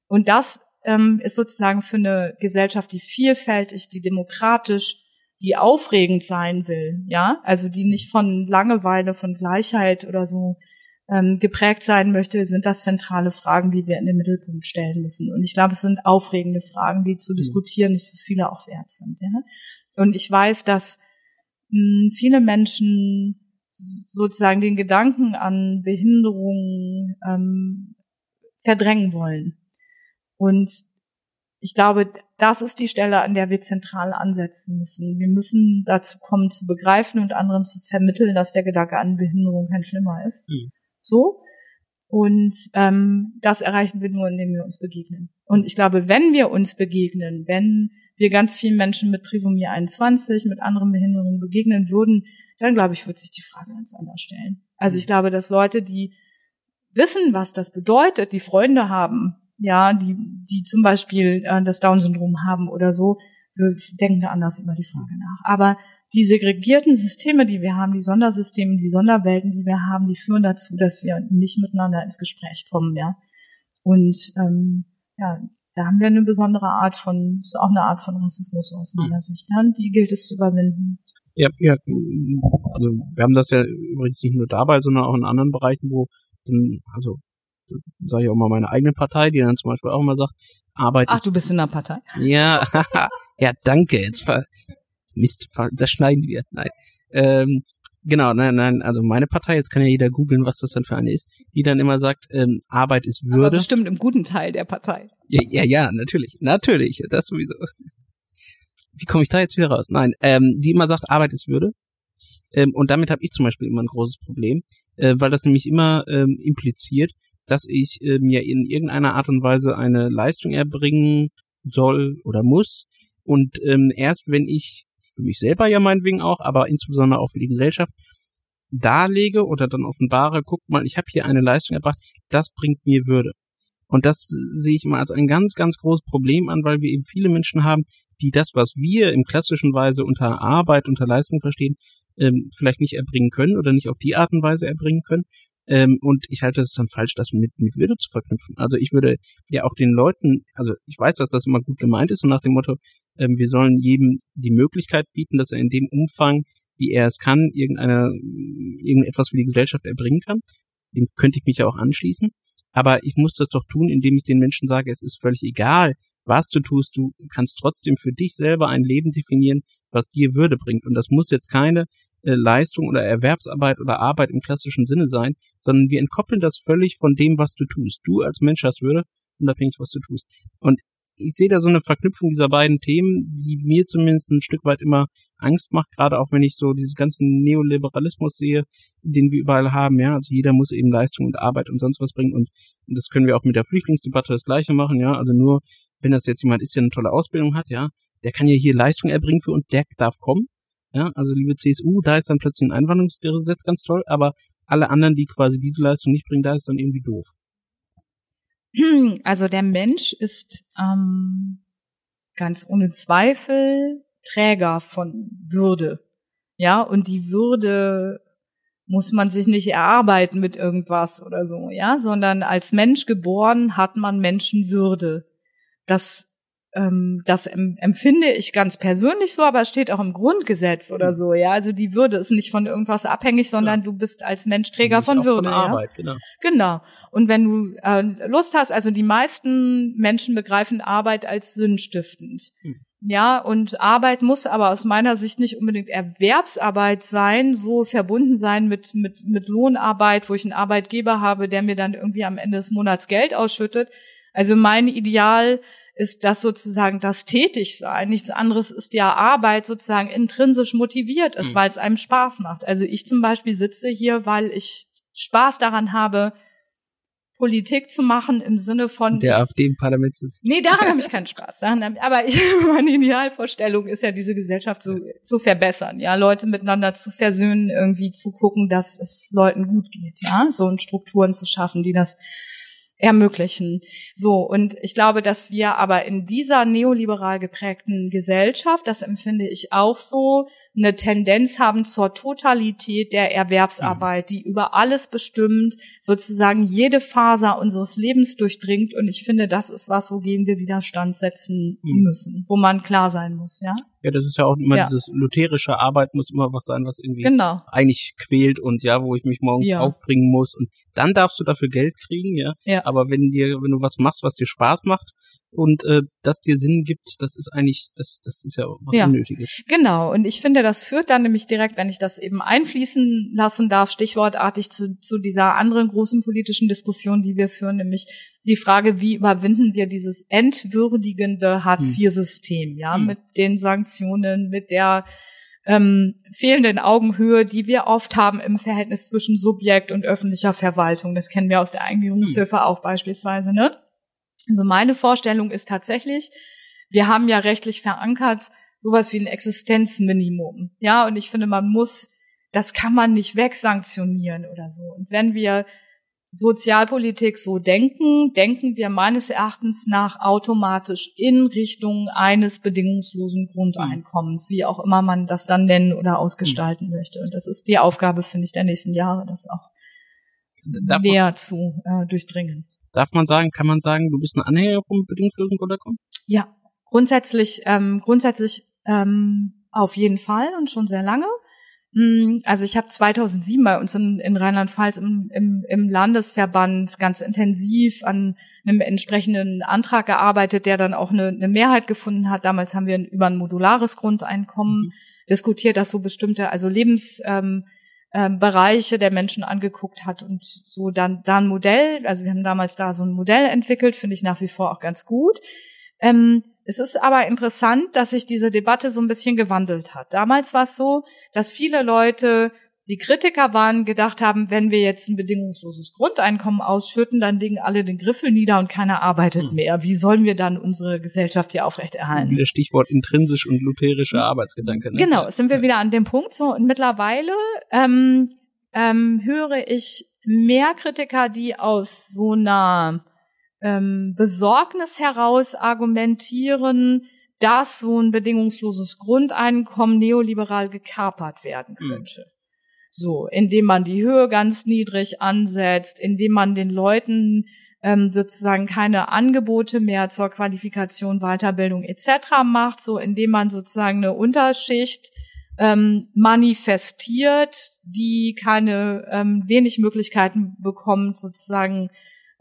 Speaker 3: Und das ähm, ist sozusagen für eine Gesellschaft, die vielfältig, die demokratisch die aufregend sein will, ja, also die nicht von Langeweile, von Gleichheit oder so ähm, geprägt sein möchte, sind das zentrale Fragen, die wir in den Mittelpunkt stellen müssen. Und ich glaube, es sind aufregende Fragen, die zu diskutieren, die für viele auch wert sind. Ja? Und ich weiß, dass mh, hm, viele Menschen sozusagen den Gedanken an Behinderung ähm, verdrängen wollen. Und ich glaube, das ist die Stelle, an der wir zentral ansetzen müssen. Wir müssen dazu kommen, zu begreifen und anderen zu vermitteln, dass der Gedanke an Behinderung kein schlimmer ist. Mhm. So. Und ähm, das erreichen wir nur, indem wir uns begegnen. Und ich glaube, wenn wir uns begegnen, wenn wir ganz vielen Menschen mit Trisomie 21, mit anderen Behinderungen begegnen würden, dann glaube ich, wird sich die Frage ganz anders stellen. Also ich mhm. glaube, dass Leute, die wissen, was das bedeutet, die Freunde haben, ja, die, die zum Beispiel äh, das Down-Syndrom haben oder so, wir denken da anders über die Frage nach. Aber die segregierten Systeme, die wir haben, die Sondersysteme, die Sonderwelten, die wir haben, die führen dazu, dass wir nicht miteinander ins Gespräch kommen, ja. Und ähm, ja, da haben wir eine besondere Art von, ist auch eine Art von Rassismus aus meiner mhm. Sicht, ja? die gilt es zu überwinden.
Speaker 1: Ja, ja, also wir haben das ja übrigens nicht nur dabei, sondern auch in anderen Bereichen, wo dann, also sage ich auch mal meine eigene Partei, die dann zum Beispiel auch immer sagt, Arbeit
Speaker 3: Ach, du bist in der Partei.
Speaker 1: Ja, ja, danke. Jetzt ver Mist, das schneiden wir. Nein. Ähm, genau, nein, nein, also meine Partei, jetzt kann ja jeder googeln, was das dann für eine ist, die dann immer sagt, ähm, Arbeit ist Würde. Aber
Speaker 3: bestimmt im guten Teil der Partei.
Speaker 1: Ja, ja, ja, natürlich, natürlich, das sowieso. Wie komme ich da jetzt wieder raus? Nein, ähm, die immer sagt, Arbeit ist Würde. Ähm, und damit habe ich zum Beispiel immer ein großes Problem, äh, weil das nämlich immer ähm, impliziert, dass ich äh, mir in irgendeiner Art und Weise eine Leistung erbringen soll oder muss. Und ähm, erst wenn ich für mich selber ja meinetwegen auch, aber insbesondere auch für die Gesellschaft darlege oder dann offenbare, guck mal, ich habe hier eine Leistung erbracht, das bringt mir Würde. Und das sehe ich immer als ein ganz, ganz großes Problem an, weil wir eben viele Menschen haben, die das, was wir im klassischen Weise unter Arbeit, unter Leistung verstehen, ähm, vielleicht nicht erbringen können oder nicht auf die Art und Weise erbringen können. Ähm, und ich halte es dann falsch, das mit, mit Würde zu verknüpfen. Also ich würde ja auch den Leuten, also ich weiß, dass das immer gut gemeint ist und nach dem Motto, ähm, wir sollen jedem die Möglichkeit bieten, dass er in dem Umfang, wie er es kann, irgendeine, irgendetwas für die Gesellschaft erbringen kann. Dem könnte ich mich ja auch anschließen. Aber ich muss das doch tun, indem ich den Menschen sage, es ist völlig egal, was du tust. Du kannst trotzdem für dich selber ein Leben definieren, was dir Würde bringt. Und das muss jetzt keine Leistung oder Erwerbsarbeit oder Arbeit im klassischen Sinne sein, sondern wir entkoppeln das völlig von dem, was du tust. Du als Mensch hast Würde, unabhängig, was du tust. Und ich sehe da so eine Verknüpfung dieser beiden Themen, die mir zumindest ein Stück weit immer Angst macht, gerade auch wenn ich so diesen ganzen Neoliberalismus sehe, den wir überall haben, ja, also jeder muss eben Leistung und Arbeit und sonst was bringen und das können wir auch mit der Flüchtlingsdebatte das gleiche machen, ja, also nur wenn das jetzt jemand ist, der eine tolle Ausbildung hat, ja, der kann ja hier Leistung erbringen für uns, der darf kommen, ja, also liebe CSU, da ist dann plötzlich ein Einwanderungsgesetz ganz toll, aber alle anderen, die quasi diese Leistung nicht bringen, da ist dann irgendwie doof.
Speaker 3: Also der Mensch ist ähm, ganz ohne Zweifel Träger von Würde. Ja, und die Würde muss man sich nicht erarbeiten mit irgendwas oder so, ja, sondern als Mensch geboren hat man Menschenwürde. Das ähm, das empfinde ich ganz persönlich so, aber es steht auch im Grundgesetz oder so, ja. Also die Würde ist nicht von irgendwas abhängig, sondern ja. du bist als Mensch Träger von Würde. Von Arbeit, ja? genau. Genau. Und wenn du äh, Lust hast, also die meisten Menschen begreifen Arbeit als sinnstiftend. Hm. Ja, und Arbeit muss aber aus meiner Sicht nicht unbedingt Erwerbsarbeit sein, so verbunden sein mit, mit, mit Lohnarbeit, wo ich einen Arbeitgeber habe, der mir dann irgendwie am Ende des Monats Geld ausschüttet. Also mein Ideal ist das sozusagen das Tätigsein. Nichts anderes ist ja Arbeit sozusagen intrinsisch motiviert ist, mhm. weil es einem Spaß macht. Also ich zum Beispiel sitze hier, weil ich Spaß daran habe, Politik zu machen im Sinne von
Speaker 1: der AfD im Parlament zu
Speaker 3: sitzen. Nee, daran habe ich keinen Spaß. Daran, aber ich, meine Idealvorstellung ist ja, diese Gesellschaft zu, zu verbessern, ja, Leute miteinander zu versöhnen, irgendwie zu gucken, dass es Leuten gut geht, ja, so und Strukturen zu schaffen, die das ermöglichen. So, und ich glaube, dass wir aber in dieser neoliberal geprägten Gesellschaft, das empfinde ich auch so, eine Tendenz haben zur Totalität der Erwerbsarbeit, die über alles bestimmt, sozusagen jede Faser unseres Lebens durchdringt. Und ich finde, das ist was, wogegen wir Widerstand setzen mhm. müssen, wo man klar sein muss, ja?
Speaker 1: Ja, das ist ja auch immer
Speaker 3: Ja.
Speaker 1: dieses lutherische Arbeit muss immer was sein, was irgendwie
Speaker 3: Genau.
Speaker 1: eigentlich quält und ja, wo ich mich morgens
Speaker 3: Ja.
Speaker 1: aufbringen muss und dann darfst du dafür Geld kriegen, ja.
Speaker 3: Ja.
Speaker 1: Aber wenn dir, wenn du was machst, was dir Spaß macht und äh, das dir Sinn gibt, das ist eigentlich, das, das ist ja was
Speaker 3: Ja.
Speaker 1: Unnötiges.
Speaker 3: Genau, und ich finde, das führt dann nämlich direkt, wenn ich das eben einfließen lassen darf, stichwortartig zu, zu dieser anderen großen politischen Diskussion, die wir führen, nämlich die Frage, wie überwinden wir dieses entwürdigende Hartz-IV-System, ja,
Speaker 1: Hm.
Speaker 3: mit den Sanktionen, mit der ähm, fehlenden Augenhöhe, die wir oft haben im Verhältnis zwischen Subjekt und öffentlicher Verwaltung. Das kennen wir aus der Eingliederungshilfe auch beispielsweise, ne? Also meine Vorstellung ist tatsächlich, wir haben ja rechtlich verankert sowas wie ein Existenzminimum. Ja, und ich finde, man muss, das kann man nicht wegsanktionieren oder so. Und wenn wir Sozialpolitik so denken, denken wir meines Erachtens nach automatisch in Richtung eines bedingungslosen Grundeinkommens, wie auch immer man das dann nennen oder ausgestalten möchte. Und das ist die Aufgabe, finde ich, der nächsten Jahre, das auch
Speaker 1: Darf
Speaker 3: näher zu äh, durchdringen.
Speaker 1: Darf man sagen, kann man sagen, du bist ein Anhänger vom bedingungslosen Grundeinkommen?
Speaker 3: Ja, grundsätzlich, ähm, grundsätzlich ähm, auf jeden Fall und schon sehr lange. Mm, Also ich habe 2007 bei uns in, in Rheinland-Pfalz im, im, im Landesverband ganz intensiv an einem entsprechenden Antrag gearbeitet, der dann auch eine, eine Mehrheit gefunden hat. Damals haben wir über ein modulares Grundeinkommen diskutiert, das so bestimmte, also Lebensbereiche ähm, ähm, Bereiche der Menschen angeguckt hat und so dann da ein Modell, also wir haben damals da so ein Modell entwickelt, finde ich nach wie vor auch ganz gut. Ähm, es ist aber interessant, dass sich diese Debatte so ein bisschen gewandelt hat. Damals war es so, dass viele Leute, die Kritiker waren, gedacht haben, wenn wir jetzt ein bedingungsloses Grundeinkommen ausschütten, dann legen alle den Griffel nieder und keiner arbeitet
Speaker 1: Hm.
Speaker 3: mehr. Wie sollen wir dann unsere Gesellschaft hier aufrechterhalten?
Speaker 1: Wieder Stichwort intrinsisch und lutherischer Arbeitsgedanke. Ne?
Speaker 3: Genau, sind wir wieder an dem Punkt so. Und mittlerweile ähm, ähm, höre ich mehr Kritiker, die aus so einer ähm, Besorgnis heraus argumentieren, dass so ein bedingungsloses Grundeinkommen neoliberal gekapert werden
Speaker 1: Mhm.
Speaker 3: So, indem man die Höhe ganz niedrig ansetzt, indem man den Leuten ähm, sozusagen keine Angebote mehr zur Qualifikation, Weiterbildung etc. macht, so indem man sozusagen eine Unterschicht ähm, manifestiert, die keine ähm, wenig Möglichkeiten bekommt, sozusagen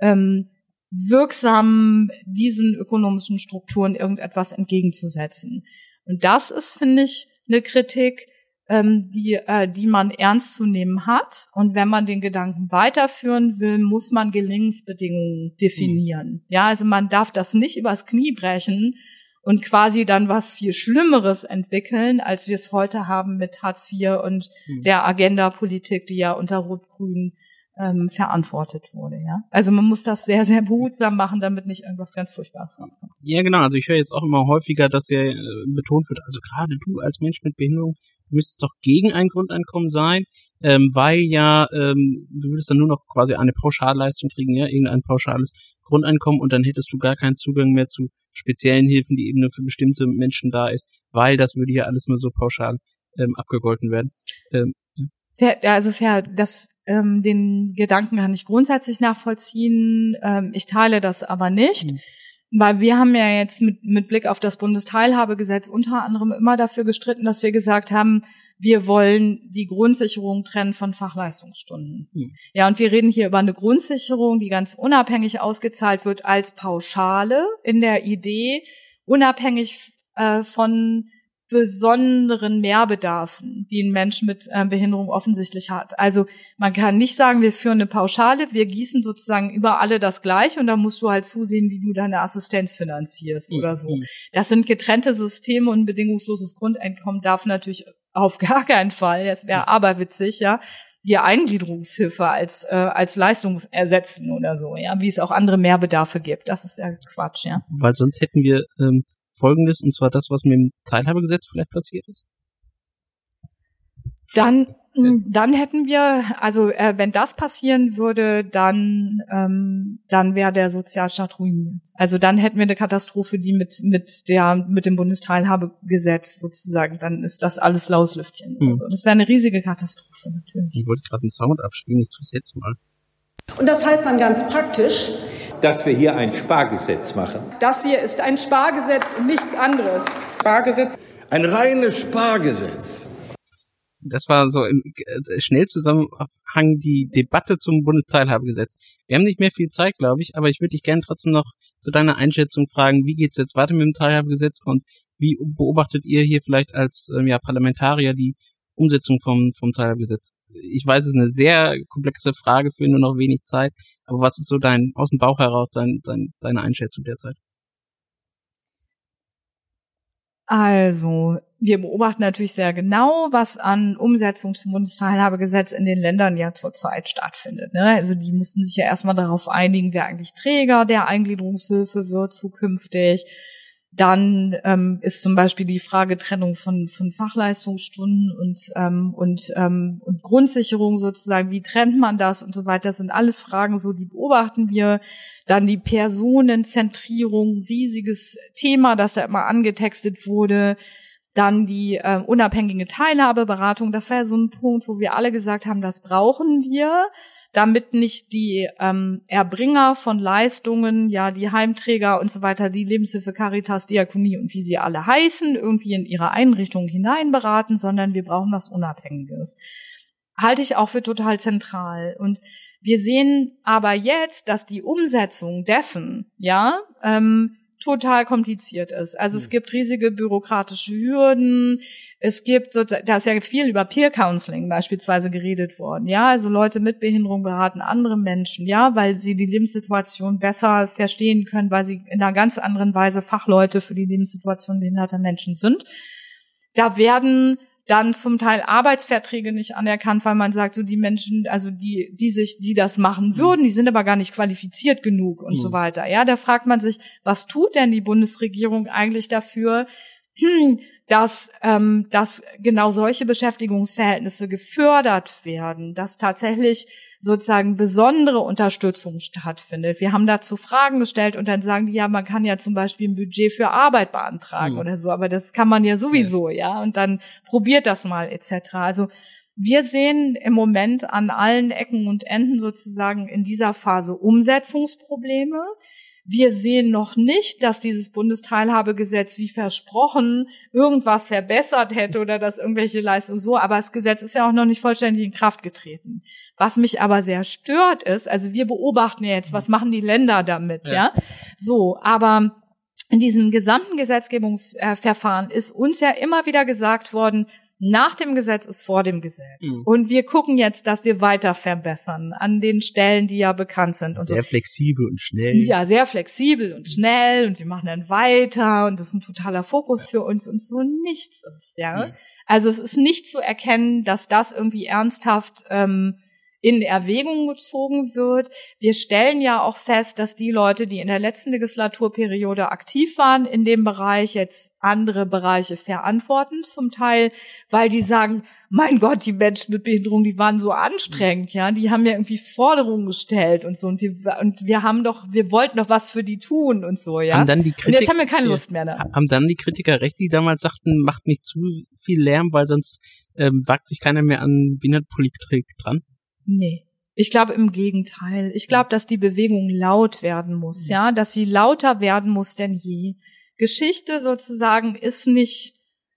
Speaker 3: ähm, wirksam diesen ökonomischen Strukturen irgendetwas entgegenzusetzen. Und das ist, finde ich, eine Kritik, ähm, die, äh, die man ernst zu nehmen hat. Und wenn man den Gedanken weiterführen will, muss man Gelingensbedingungen definieren. Ja, also man darf das nicht übers Knie brechen und quasi dann was viel Schlimmeres entwickeln, als wir es heute haben mit Hartz IV und
Speaker 1: Mhm.
Speaker 3: der Agenda-Politik, die ja unter Rot-Grün ähm, verantwortet wurde. Ja, also man muss das sehr, sehr behutsam machen, damit nicht irgendwas ganz Furchtbares rauskommt.
Speaker 1: Ja, genau. Also ich höre jetzt auch immer häufiger, dass ja äh, betont wird, also gerade du als Mensch mit Behinderung, du müsstest doch gegen ein Grundeinkommen sein, ähm, weil ja, ähm, du würdest dann nur noch quasi eine Pauschalleistung kriegen, ja, irgendein pauschales Grundeinkommen und dann hättest du gar keinen Zugang mehr zu speziellen Hilfen, die eben nur für bestimmte Menschen da ist, weil das würde ja alles nur so pauschal ähm, abgegolten werden. Ähm,
Speaker 3: der, also fair, das, ähm, den Gedanken kann ich grundsätzlich nachvollziehen. Ähm, ich teile das aber nicht.
Speaker 1: Mhm.
Speaker 3: Weil wir haben ja jetzt mit, mit Blick auf das Bundesteilhabegesetz unter anderem immer dafür gestritten, dass wir gesagt haben, wir wollen die Grundsicherung trennen von Fachleistungsstunden.
Speaker 1: Mhm.
Speaker 3: Ja, und wir reden hier über eine Grundsicherung, die ganz unabhängig ausgezahlt wird als Pauschale in der Idee, unabhängig äh, von besonderen Mehrbedarfen, die ein Mensch mit äh, Behinderung offensichtlich hat. Also man kann nicht sagen, wir führen eine Pauschale, wir gießen sozusagen über alle das Gleiche und da musst du halt zusehen, wie du deine Assistenz finanzierst oder so.
Speaker 1: Mhm.
Speaker 3: Das sind getrennte Systeme und ein bedingungsloses Grundeinkommen darf natürlich auf gar keinen Fall, das wäre aberwitzig, ja, die Eingliederungshilfe als, äh, als Leistung ersetzen oder so, ja, wie es auch andere Mehrbedarfe gibt. Das ist ja Quatsch, ja.
Speaker 1: weil sonst hätten wir ähm, Folgendes, und zwar das, was mit dem Teilhabegesetz vielleicht passiert ist.
Speaker 3: Dann, mh, dann hätten wir, also äh, wenn das passieren würde, dann, ähm, dann wäre der Sozialstaat ruiniert. Also dann hätten wir eine Katastrophe, die mit mit der mit dem Bundesteilhabegesetz sozusagen, dann ist das alles Lauslüftchen.
Speaker 1: Mhm.
Speaker 3: Also das wäre eine riesige Katastrophe natürlich.
Speaker 1: Ich wollte gerade einen Sound abspielen, ich tue es jetzt mal.
Speaker 6: Und das heißt dann ganz praktisch,
Speaker 7: dass wir hier ein Spargesetz machen.
Speaker 3: Das hier ist ein Spargesetz und nichts anderes.
Speaker 8: Spargesetz.
Speaker 4: Ein reines Spargesetz.
Speaker 1: Das war so im äh, Schnellzusammenhang die Debatte zum Bundesteilhabegesetz. Wir haben nicht mehr viel Zeit, glaube ich, aber ich würde dich gerne trotzdem noch zu deiner Einschätzung fragen, wie geht's jetzt weiter mit dem Teilhabegesetz und wie beobachtet ihr hier vielleicht als ähm, ja, Parlamentarier die Umsetzung vom, vom Teilhabegesetz? Ich weiß, es ist eine sehr komplexe Frage für nur noch wenig Zeit, aber was ist so dein, aus dem Bauch heraus dein, dein, deine Einschätzung derzeit?
Speaker 3: Also, wir beobachten natürlich sehr genau, was an Umsetzung zum Bundesteilhabegesetz in den Ländern ja zurzeit stattfindet. Ne? Also die mussten sich ja erstmal darauf einigen, wer eigentlich Träger der Eingliederungshilfe wird zukünftig. Dann ähm, ist zum Beispiel die Frage Trennung von, von Fachleistungsstunden und, ähm, und, ähm, und Grundsicherung sozusagen. Wie trennt man das und so weiter? Das sind alles Fragen, so die beobachten wir. Dann die Personenzentrierung, riesiges Thema, das da immer angetextet wurde. Dann die äh, unabhängige Teilhabeberatung. Das war ja so ein Punkt, wo wir alle gesagt haben, das brauchen wir damit nicht die ähm, Erbringer von Leistungen, ja, die Heimträger und so weiter, die Lebenshilfe, Caritas, Diakonie und wie sie alle heißen, irgendwie in ihre Einrichtung hineinberaten, sondern wir brauchen was Unabhängiges. Halte ich auch für total zentral. Und wir sehen aber jetzt, dass die Umsetzung dessen, ja, ähm, total kompliziert ist. Also es gibt riesige bürokratische Hürden. Es gibt, da ist ja viel über Peer Counseling beispielsweise geredet worden. Ja, also Leute mit Behinderung beraten andere Menschen, ja, weil sie die Lebenssituation besser verstehen können, weil sie in einer ganz anderen Weise Fachleute für die Lebenssituation behinderter Menschen sind. Da werden dann zum Teil Arbeitsverträge nicht anerkannt, weil man sagt, so die Menschen, also die, die sich, die das machen mhm. würden, die sind aber gar nicht qualifiziert genug und mhm. so weiter. Ja, da fragt man sich, was tut denn die Bundesregierung eigentlich dafür, hm, dass, ähm, dass genau solche Beschäftigungsverhältnisse gefördert werden, dass tatsächlich sozusagen besondere Unterstützung stattfindet. Wir haben dazu Fragen gestellt und dann sagen die, ja, man kann ja zum Beispiel ein Budget für Arbeit beantragen mhm. oder so, aber das kann man ja sowieso, ja, ja? und dann probiert das mal etc. Also wir sehen im Moment an allen Ecken und Enden sozusagen in dieser Phase Umsetzungsprobleme. Wir sehen noch nicht, dass dieses Bundesteilhabegesetz wie versprochen irgendwas verbessert hätte oder dass irgendwelche Leistungen so, aber das Gesetz ist ja auch noch nicht vollständig in Kraft getreten. Was mich aber sehr stört ist, also wir beobachten ja jetzt, was machen die Länder damit, ja? ja? So, aber in diesem gesamten Gesetzgebungsverfahren ist uns ja immer wieder gesagt worden, nach dem Gesetz ist vor dem Gesetz. Mhm. Und wir gucken jetzt, dass wir weiter verbessern an den Stellen, die ja bekannt sind. Und
Speaker 1: sehr
Speaker 3: so.
Speaker 1: flexibel und schnell.
Speaker 3: Ja, sehr flexibel und schnell und wir machen dann weiter und das ist ein totaler Fokus für uns und so nichts ist, ja. Mhm. Also es ist nicht zu erkennen, dass das irgendwie ernsthaft ähm, in Erwägung gezogen wird. Wir stellen ja auch fest, dass die Leute, die in der letzten Legislaturperiode aktiv waren in dem Bereich, jetzt andere Bereiche verantworten zum Teil, weil die sagen, mein Gott, die Menschen mit Behinderung, die waren so anstrengend, ja, die haben ja irgendwie Forderungen gestellt und so und wir, und wir haben doch, wir wollten doch was für die tun und so, ja.
Speaker 1: Haben dann die Kritik,
Speaker 3: und jetzt haben wir keine Lust mehr da.
Speaker 1: Haben dann die Kritiker recht, die damals sagten, macht nicht zu viel Lärm, weil sonst ähm, wagt sich keiner mehr an Behindertenpolitik dran?
Speaker 3: Nee. Ich glaube im Gegenteil. Ich glaube, dass die Bewegung laut werden muss, mhm. ja, dass sie lauter werden muss denn je. Geschichte sozusagen ist nicht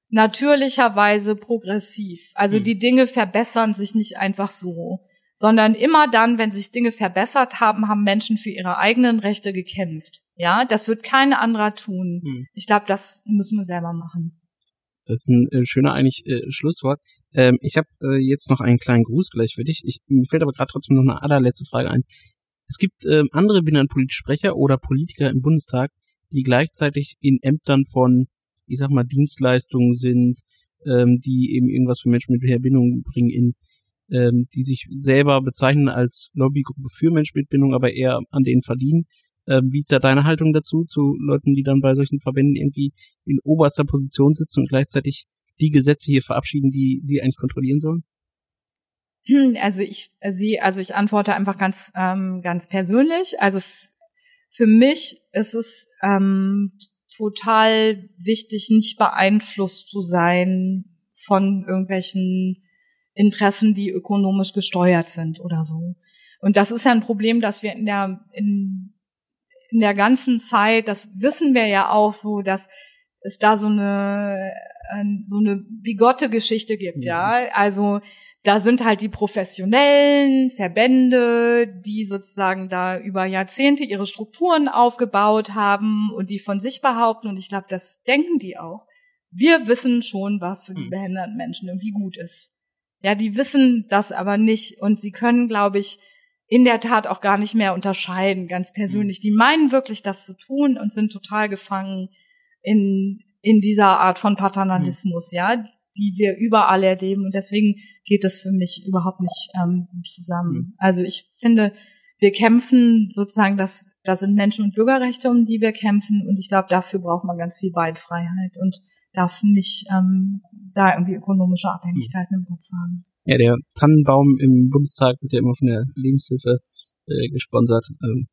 Speaker 3: natürlicherweise progressiv. Also mhm. die Dinge verbessern sich nicht einfach so, sondern immer dann, wenn sich Dinge verbessert haben, haben Menschen für ihre eigenen Rechte gekämpft. Ja, das wird kein anderer tun. Mhm. Ich glaube, das müssen wir selber machen.
Speaker 1: Das ist ein äh, schöner eigentlich äh, Schlusswort. Ähm, ich habe äh, jetzt noch einen kleinen Gruß gleich für dich. Ich, mir fällt aber gerade trotzdem noch eine allerletzte Frage ein. Es gibt ähm, andere Binnenpolitsprecher oder Politiker im Bundestag, die gleichzeitig in Ämtern von, ich sag mal, Dienstleistungen sind, ähm, die eben irgendwas für Menschen mit Verbindung bringen, in, ähm, die sich selber bezeichnen als Lobbygruppe für Menschen mit Bindung, aber eher an denen verdienen. Ähm, wie ist da deine Haltung dazu, zu Leuten, die dann bei solchen Verbänden irgendwie in oberster Position sitzen und gleichzeitig die Gesetze hier verabschieden, die sie eigentlich kontrollieren sollen?
Speaker 3: Hm, also ich sie, also ich antworte einfach ganz ähm, ganz persönlich. Also für mich ist es ähm, total wichtig, nicht beeinflusst zu sein von irgendwelchen Interessen, die ökonomisch gesteuert sind oder so. Und das ist ja ein Problem, dass wir in der in in der ganzen Zeit, das wissen wir ja auch so, dass es da so eine äh, so eine bigotte Geschichte gibt, ja. Also da sind halt die professionellen Verbände, die sozusagen da über Jahrzehnte ihre Strukturen aufgebaut haben und die von sich behaupten. Und ich glaube, das denken die auch. Wir wissen schon, was für die
Speaker 1: Hm.
Speaker 3: behinderten Menschen irgendwie gut ist. Ja, die wissen das aber nicht und sie können, glaube ich, in der Tat auch gar nicht mehr unterscheiden, ganz persönlich. Die meinen wirklich, das zu tun und sind total gefangen in, in dieser Art von Paternalismus, ja, die wir überall erleben. Und deswegen geht das für mich überhaupt nicht ähm, zusammen. Also ich finde, wir kämpfen sozusagen, das, das sind Menschen- und Bürgerrechte, um die wir kämpfen. Und ich glaube, dafür braucht man ganz viel Beinfreiheit und darf nicht ähm, da irgendwie ökonomische Abhängigkeiten im Kopf haben.
Speaker 1: Ja, der Tannenbaum im Bundestag wird ja immer von der Lebenshilfe äh, gesponsert. Ähm,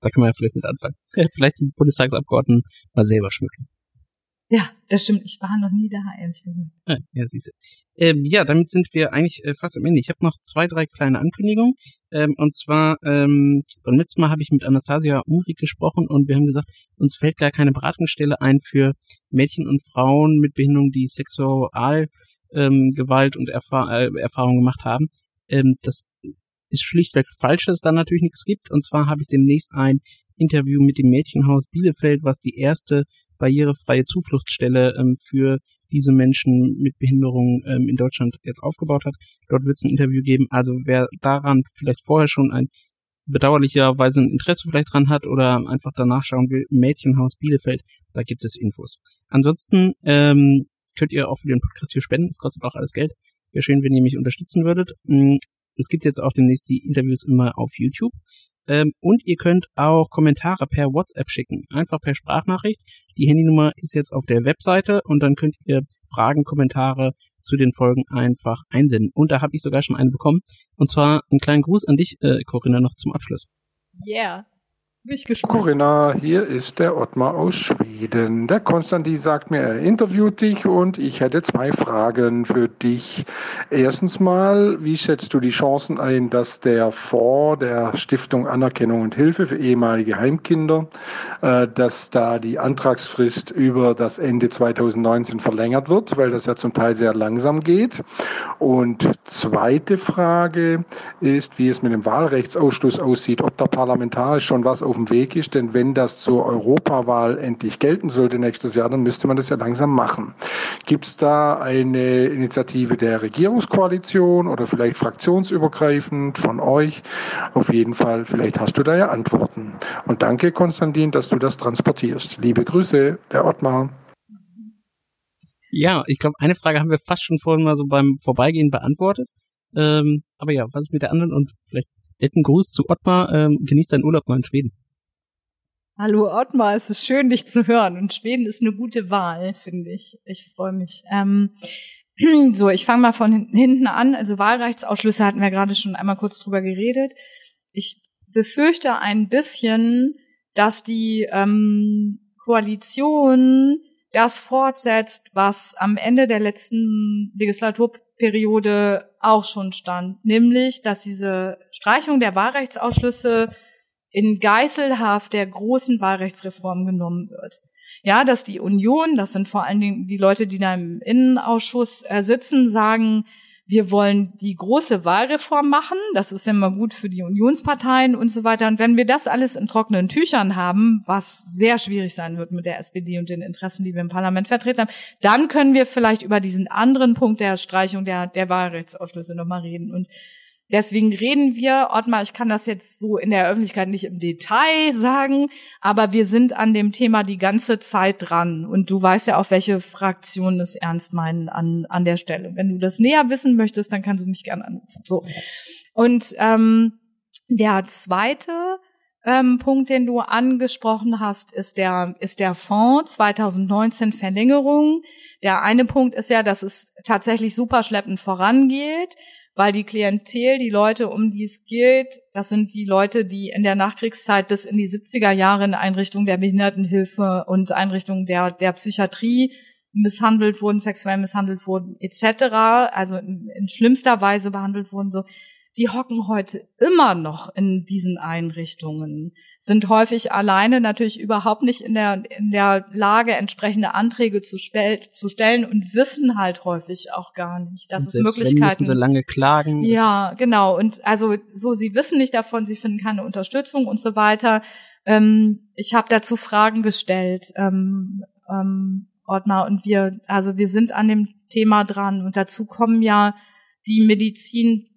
Speaker 1: da kann man ja vielleicht mit anfangen. vielleicht die Bundestagsabgeordneten mal selber schmücken.
Speaker 3: Ja, das stimmt. Ich war noch nie da, ehrlich gesagt.
Speaker 1: Ah, ja, siehst du. Ähm, ja, damit sind wir eigentlich äh, fast am Ende. Ich habe noch zwei, drei kleine Ankündigungen. Ähm, und zwar, ähm, beim letzten Mal habe ich mit Anastasia Umrig gesprochen und wir haben gesagt, uns fällt gar keine Beratungsstelle ein für Mädchen und Frauen mit Behinderung, die Sexual ähm, und Erfahr äh, Erfahrungen gemacht haben. Ähm, das ist schlichtweg falsch, dass es da natürlich nichts gibt. Und zwar habe ich demnächst ein Interview mit dem Mädchenhaus Bielefeld, was die erste barrierefreie Zufluchtsstelle ähm, für diese Menschen mit Behinderung ähm, in Deutschland jetzt aufgebaut hat. Dort wird es ein Interview geben. Also wer daran vielleicht vorher schon ein bedauerlicherweise ein Interesse vielleicht dran hat oder einfach danach schauen will, Mädchenhaus Bielefeld, da gibt es Infos. Ansonsten ähm, könnt ihr auch für den Podcast hier spenden, das kostet auch alles Geld. Wäre schön, wenn ihr mich unterstützen würdet. Mm, Es gibt jetzt auch demnächst die Interviews immer auf YouTube. Ähm, und ihr könnt auch Kommentare per WhatsApp schicken, einfach per Sprachnachricht. Die Handynummer ist jetzt auf der Webseite und dann könnt ihr Fragen, Kommentare zu den Folgen einfach einsenden. Und da habe ich sogar schon eine bekommen. Und zwar einen kleinen Gruß an dich, äh, Corinna, noch zum Abschluss.
Speaker 3: Yeah. Gespannt.
Speaker 7: Corinna, hier ist der Ottmar aus Schweden. Der Konstantin sagt mir, er interviewt dich und ich hätte zwei Fragen für dich. Erstens mal, wie schätzt du die Chancen ein, dass der Fonds der Stiftung Anerkennung und Hilfe für ehemalige Heimkinder, äh, dass da die Antragsfrist über das Ende 2019 verlängert wird, weil das ja zum Teil sehr langsam geht? Und zweite Frage ist, wie es mit dem Wahlrechtsausschluss aussieht, ob da parlamentarisch schon was auf dem Weg ist, denn wenn das zur Europawahl endlich gelten sollte nächstes Jahr, dann müsste man das ja langsam machen. Gibt es da eine Initiative der Regierungskoalition oder vielleicht fraktionsübergreifend von euch? Auf jeden Fall, vielleicht hast du da ja Antworten. Und danke, Konstantin, dass du das transportierst. Liebe Grüße, der Ottmar.
Speaker 1: Ja, ich glaube, eine Frage haben wir fast schon vorhin mal so beim Vorbeigehen beantwortet. Ähm, aber ja, was ist mit der anderen? Und vielleicht netten Gruß zu Ottmar. Ähm, genießt deinen Urlaub mal in Schweden.
Speaker 3: Hallo Ottmar, es ist schön, dich zu hören. Und Schweden ist eine gute Wahl, finde ich. Ich freue mich. Ähm, so, ich fange mal von hin- hinten an. Also Wahlrechtsausschlüsse hatten wir gerade schon einmal kurz drüber geredet. Ich befürchte ein bisschen, dass die ähm, Koalition das fortsetzt, was am Ende der letzten Legislaturperiode auch schon stand, nämlich, dass diese Streichung der Wahlrechtsausschlüsse in Geiselhaft der großen Wahlrechtsreform genommen wird. Ja, dass die Union, das sind vor allen Dingen die Leute, die da im Innenausschuss äh, sitzen, sagen, wir wollen die große Wahlreform machen. Das ist immer gut für die Unionsparteien und so weiter. Und wenn wir das alles in trockenen Tüchern haben, was sehr schwierig sein wird mit der SPD und den Interessen, die wir im Parlament vertreten haben, dann können wir vielleicht über diesen anderen Punkt der Streichung der, der Wahlrechtsausschlüsse nochmal reden. Und Deswegen reden wir, Ottmar, ich kann das jetzt so in der Öffentlichkeit nicht im Detail sagen, aber wir sind an dem Thema die ganze Zeit dran. Und du weißt ja auch, welche Fraktionen es ernst meinen an, an der Stelle. Wenn du das näher wissen möchtest, dann kannst du mich gerne anrufen. So. Und ähm, der zweite ähm, Punkt, den du angesprochen hast, ist der, ist der Fonds 2019 Verlängerung. Der eine Punkt ist ja, dass es tatsächlich super schleppend vorangeht weil die Klientel, die Leute, um die es geht, das sind die Leute, die in der Nachkriegszeit bis in die 70er Jahre in Einrichtungen der Behindertenhilfe und Einrichtungen der, der Psychiatrie misshandelt wurden, sexuell misshandelt wurden, etc., also in, in schlimmster Weise behandelt wurden, so. Die hocken heute immer noch in diesen Einrichtungen, sind häufig alleine natürlich überhaupt nicht in der, in der Lage, entsprechende Anträge zu, stell, zu stellen und wissen halt häufig auch gar nicht, dass und es Möglichkeiten.
Speaker 1: Wenn, sie lange klagen.
Speaker 3: Ja, genau. Und also so, sie wissen nicht davon, sie finden keine Unterstützung und so weiter. Ähm, ich habe dazu Fragen gestellt, ähm, ähm, Ordner, und wir, also wir sind an dem Thema dran und dazu kommen ja die Medizin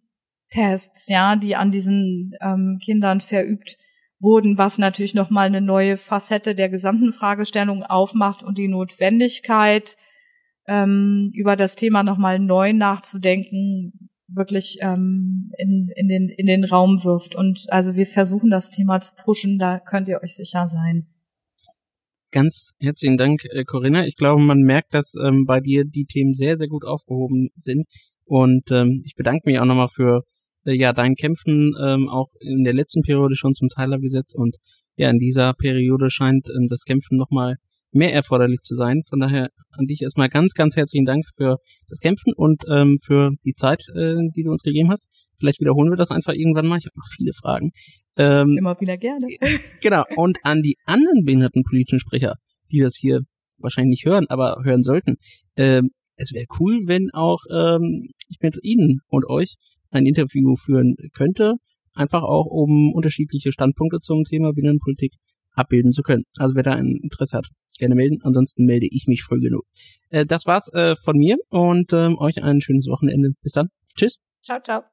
Speaker 3: Tests, ja, die an diesen ähm, Kindern verübt wurden, was natürlich nochmal eine neue Facette der gesamten Fragestellung aufmacht und die Notwendigkeit, ähm, über das Thema nochmal neu nachzudenken, wirklich ähm, in, in, den, in den Raum wirft. Und also wir versuchen das Thema zu pushen, da könnt ihr euch sicher sein.
Speaker 1: Ganz herzlichen Dank, äh, Corinna. Ich glaube, man merkt, dass ähm, bei dir die Themen sehr, sehr gut aufgehoben sind. Und ähm, ich bedanke mich auch nochmal für äh, ja dein Kämpfen ähm, auch in der letzten Periode schon zum Teil gesetzt und ja, in dieser Periode scheint ähm, das Kämpfen nochmal mehr erforderlich zu sein. Von daher an dich erstmal ganz, ganz herzlichen Dank für das Kämpfen und ähm, für die Zeit, äh, die du uns gegeben hast. Vielleicht wiederholen wir das einfach irgendwann mal. Ich habe noch viele Fragen.
Speaker 3: Ähm, Immer wieder gerne.
Speaker 1: genau. Und an die anderen behinderten politischen Sprecher, die das hier wahrscheinlich nicht hören, aber hören sollten. Ähm, es wäre cool, wenn auch ähm, ich mit Ihnen und euch ein Interview führen könnte, einfach auch um unterschiedliche Standpunkte zum Thema Binnenpolitik abbilden zu können. Also wer da ein Interesse hat, gerne melden. Ansonsten melde ich mich früh genug. Äh, das war's äh, von mir und ähm, euch ein schönes Wochenende. Bis dann. Tschüss.
Speaker 3: Ciao, ciao.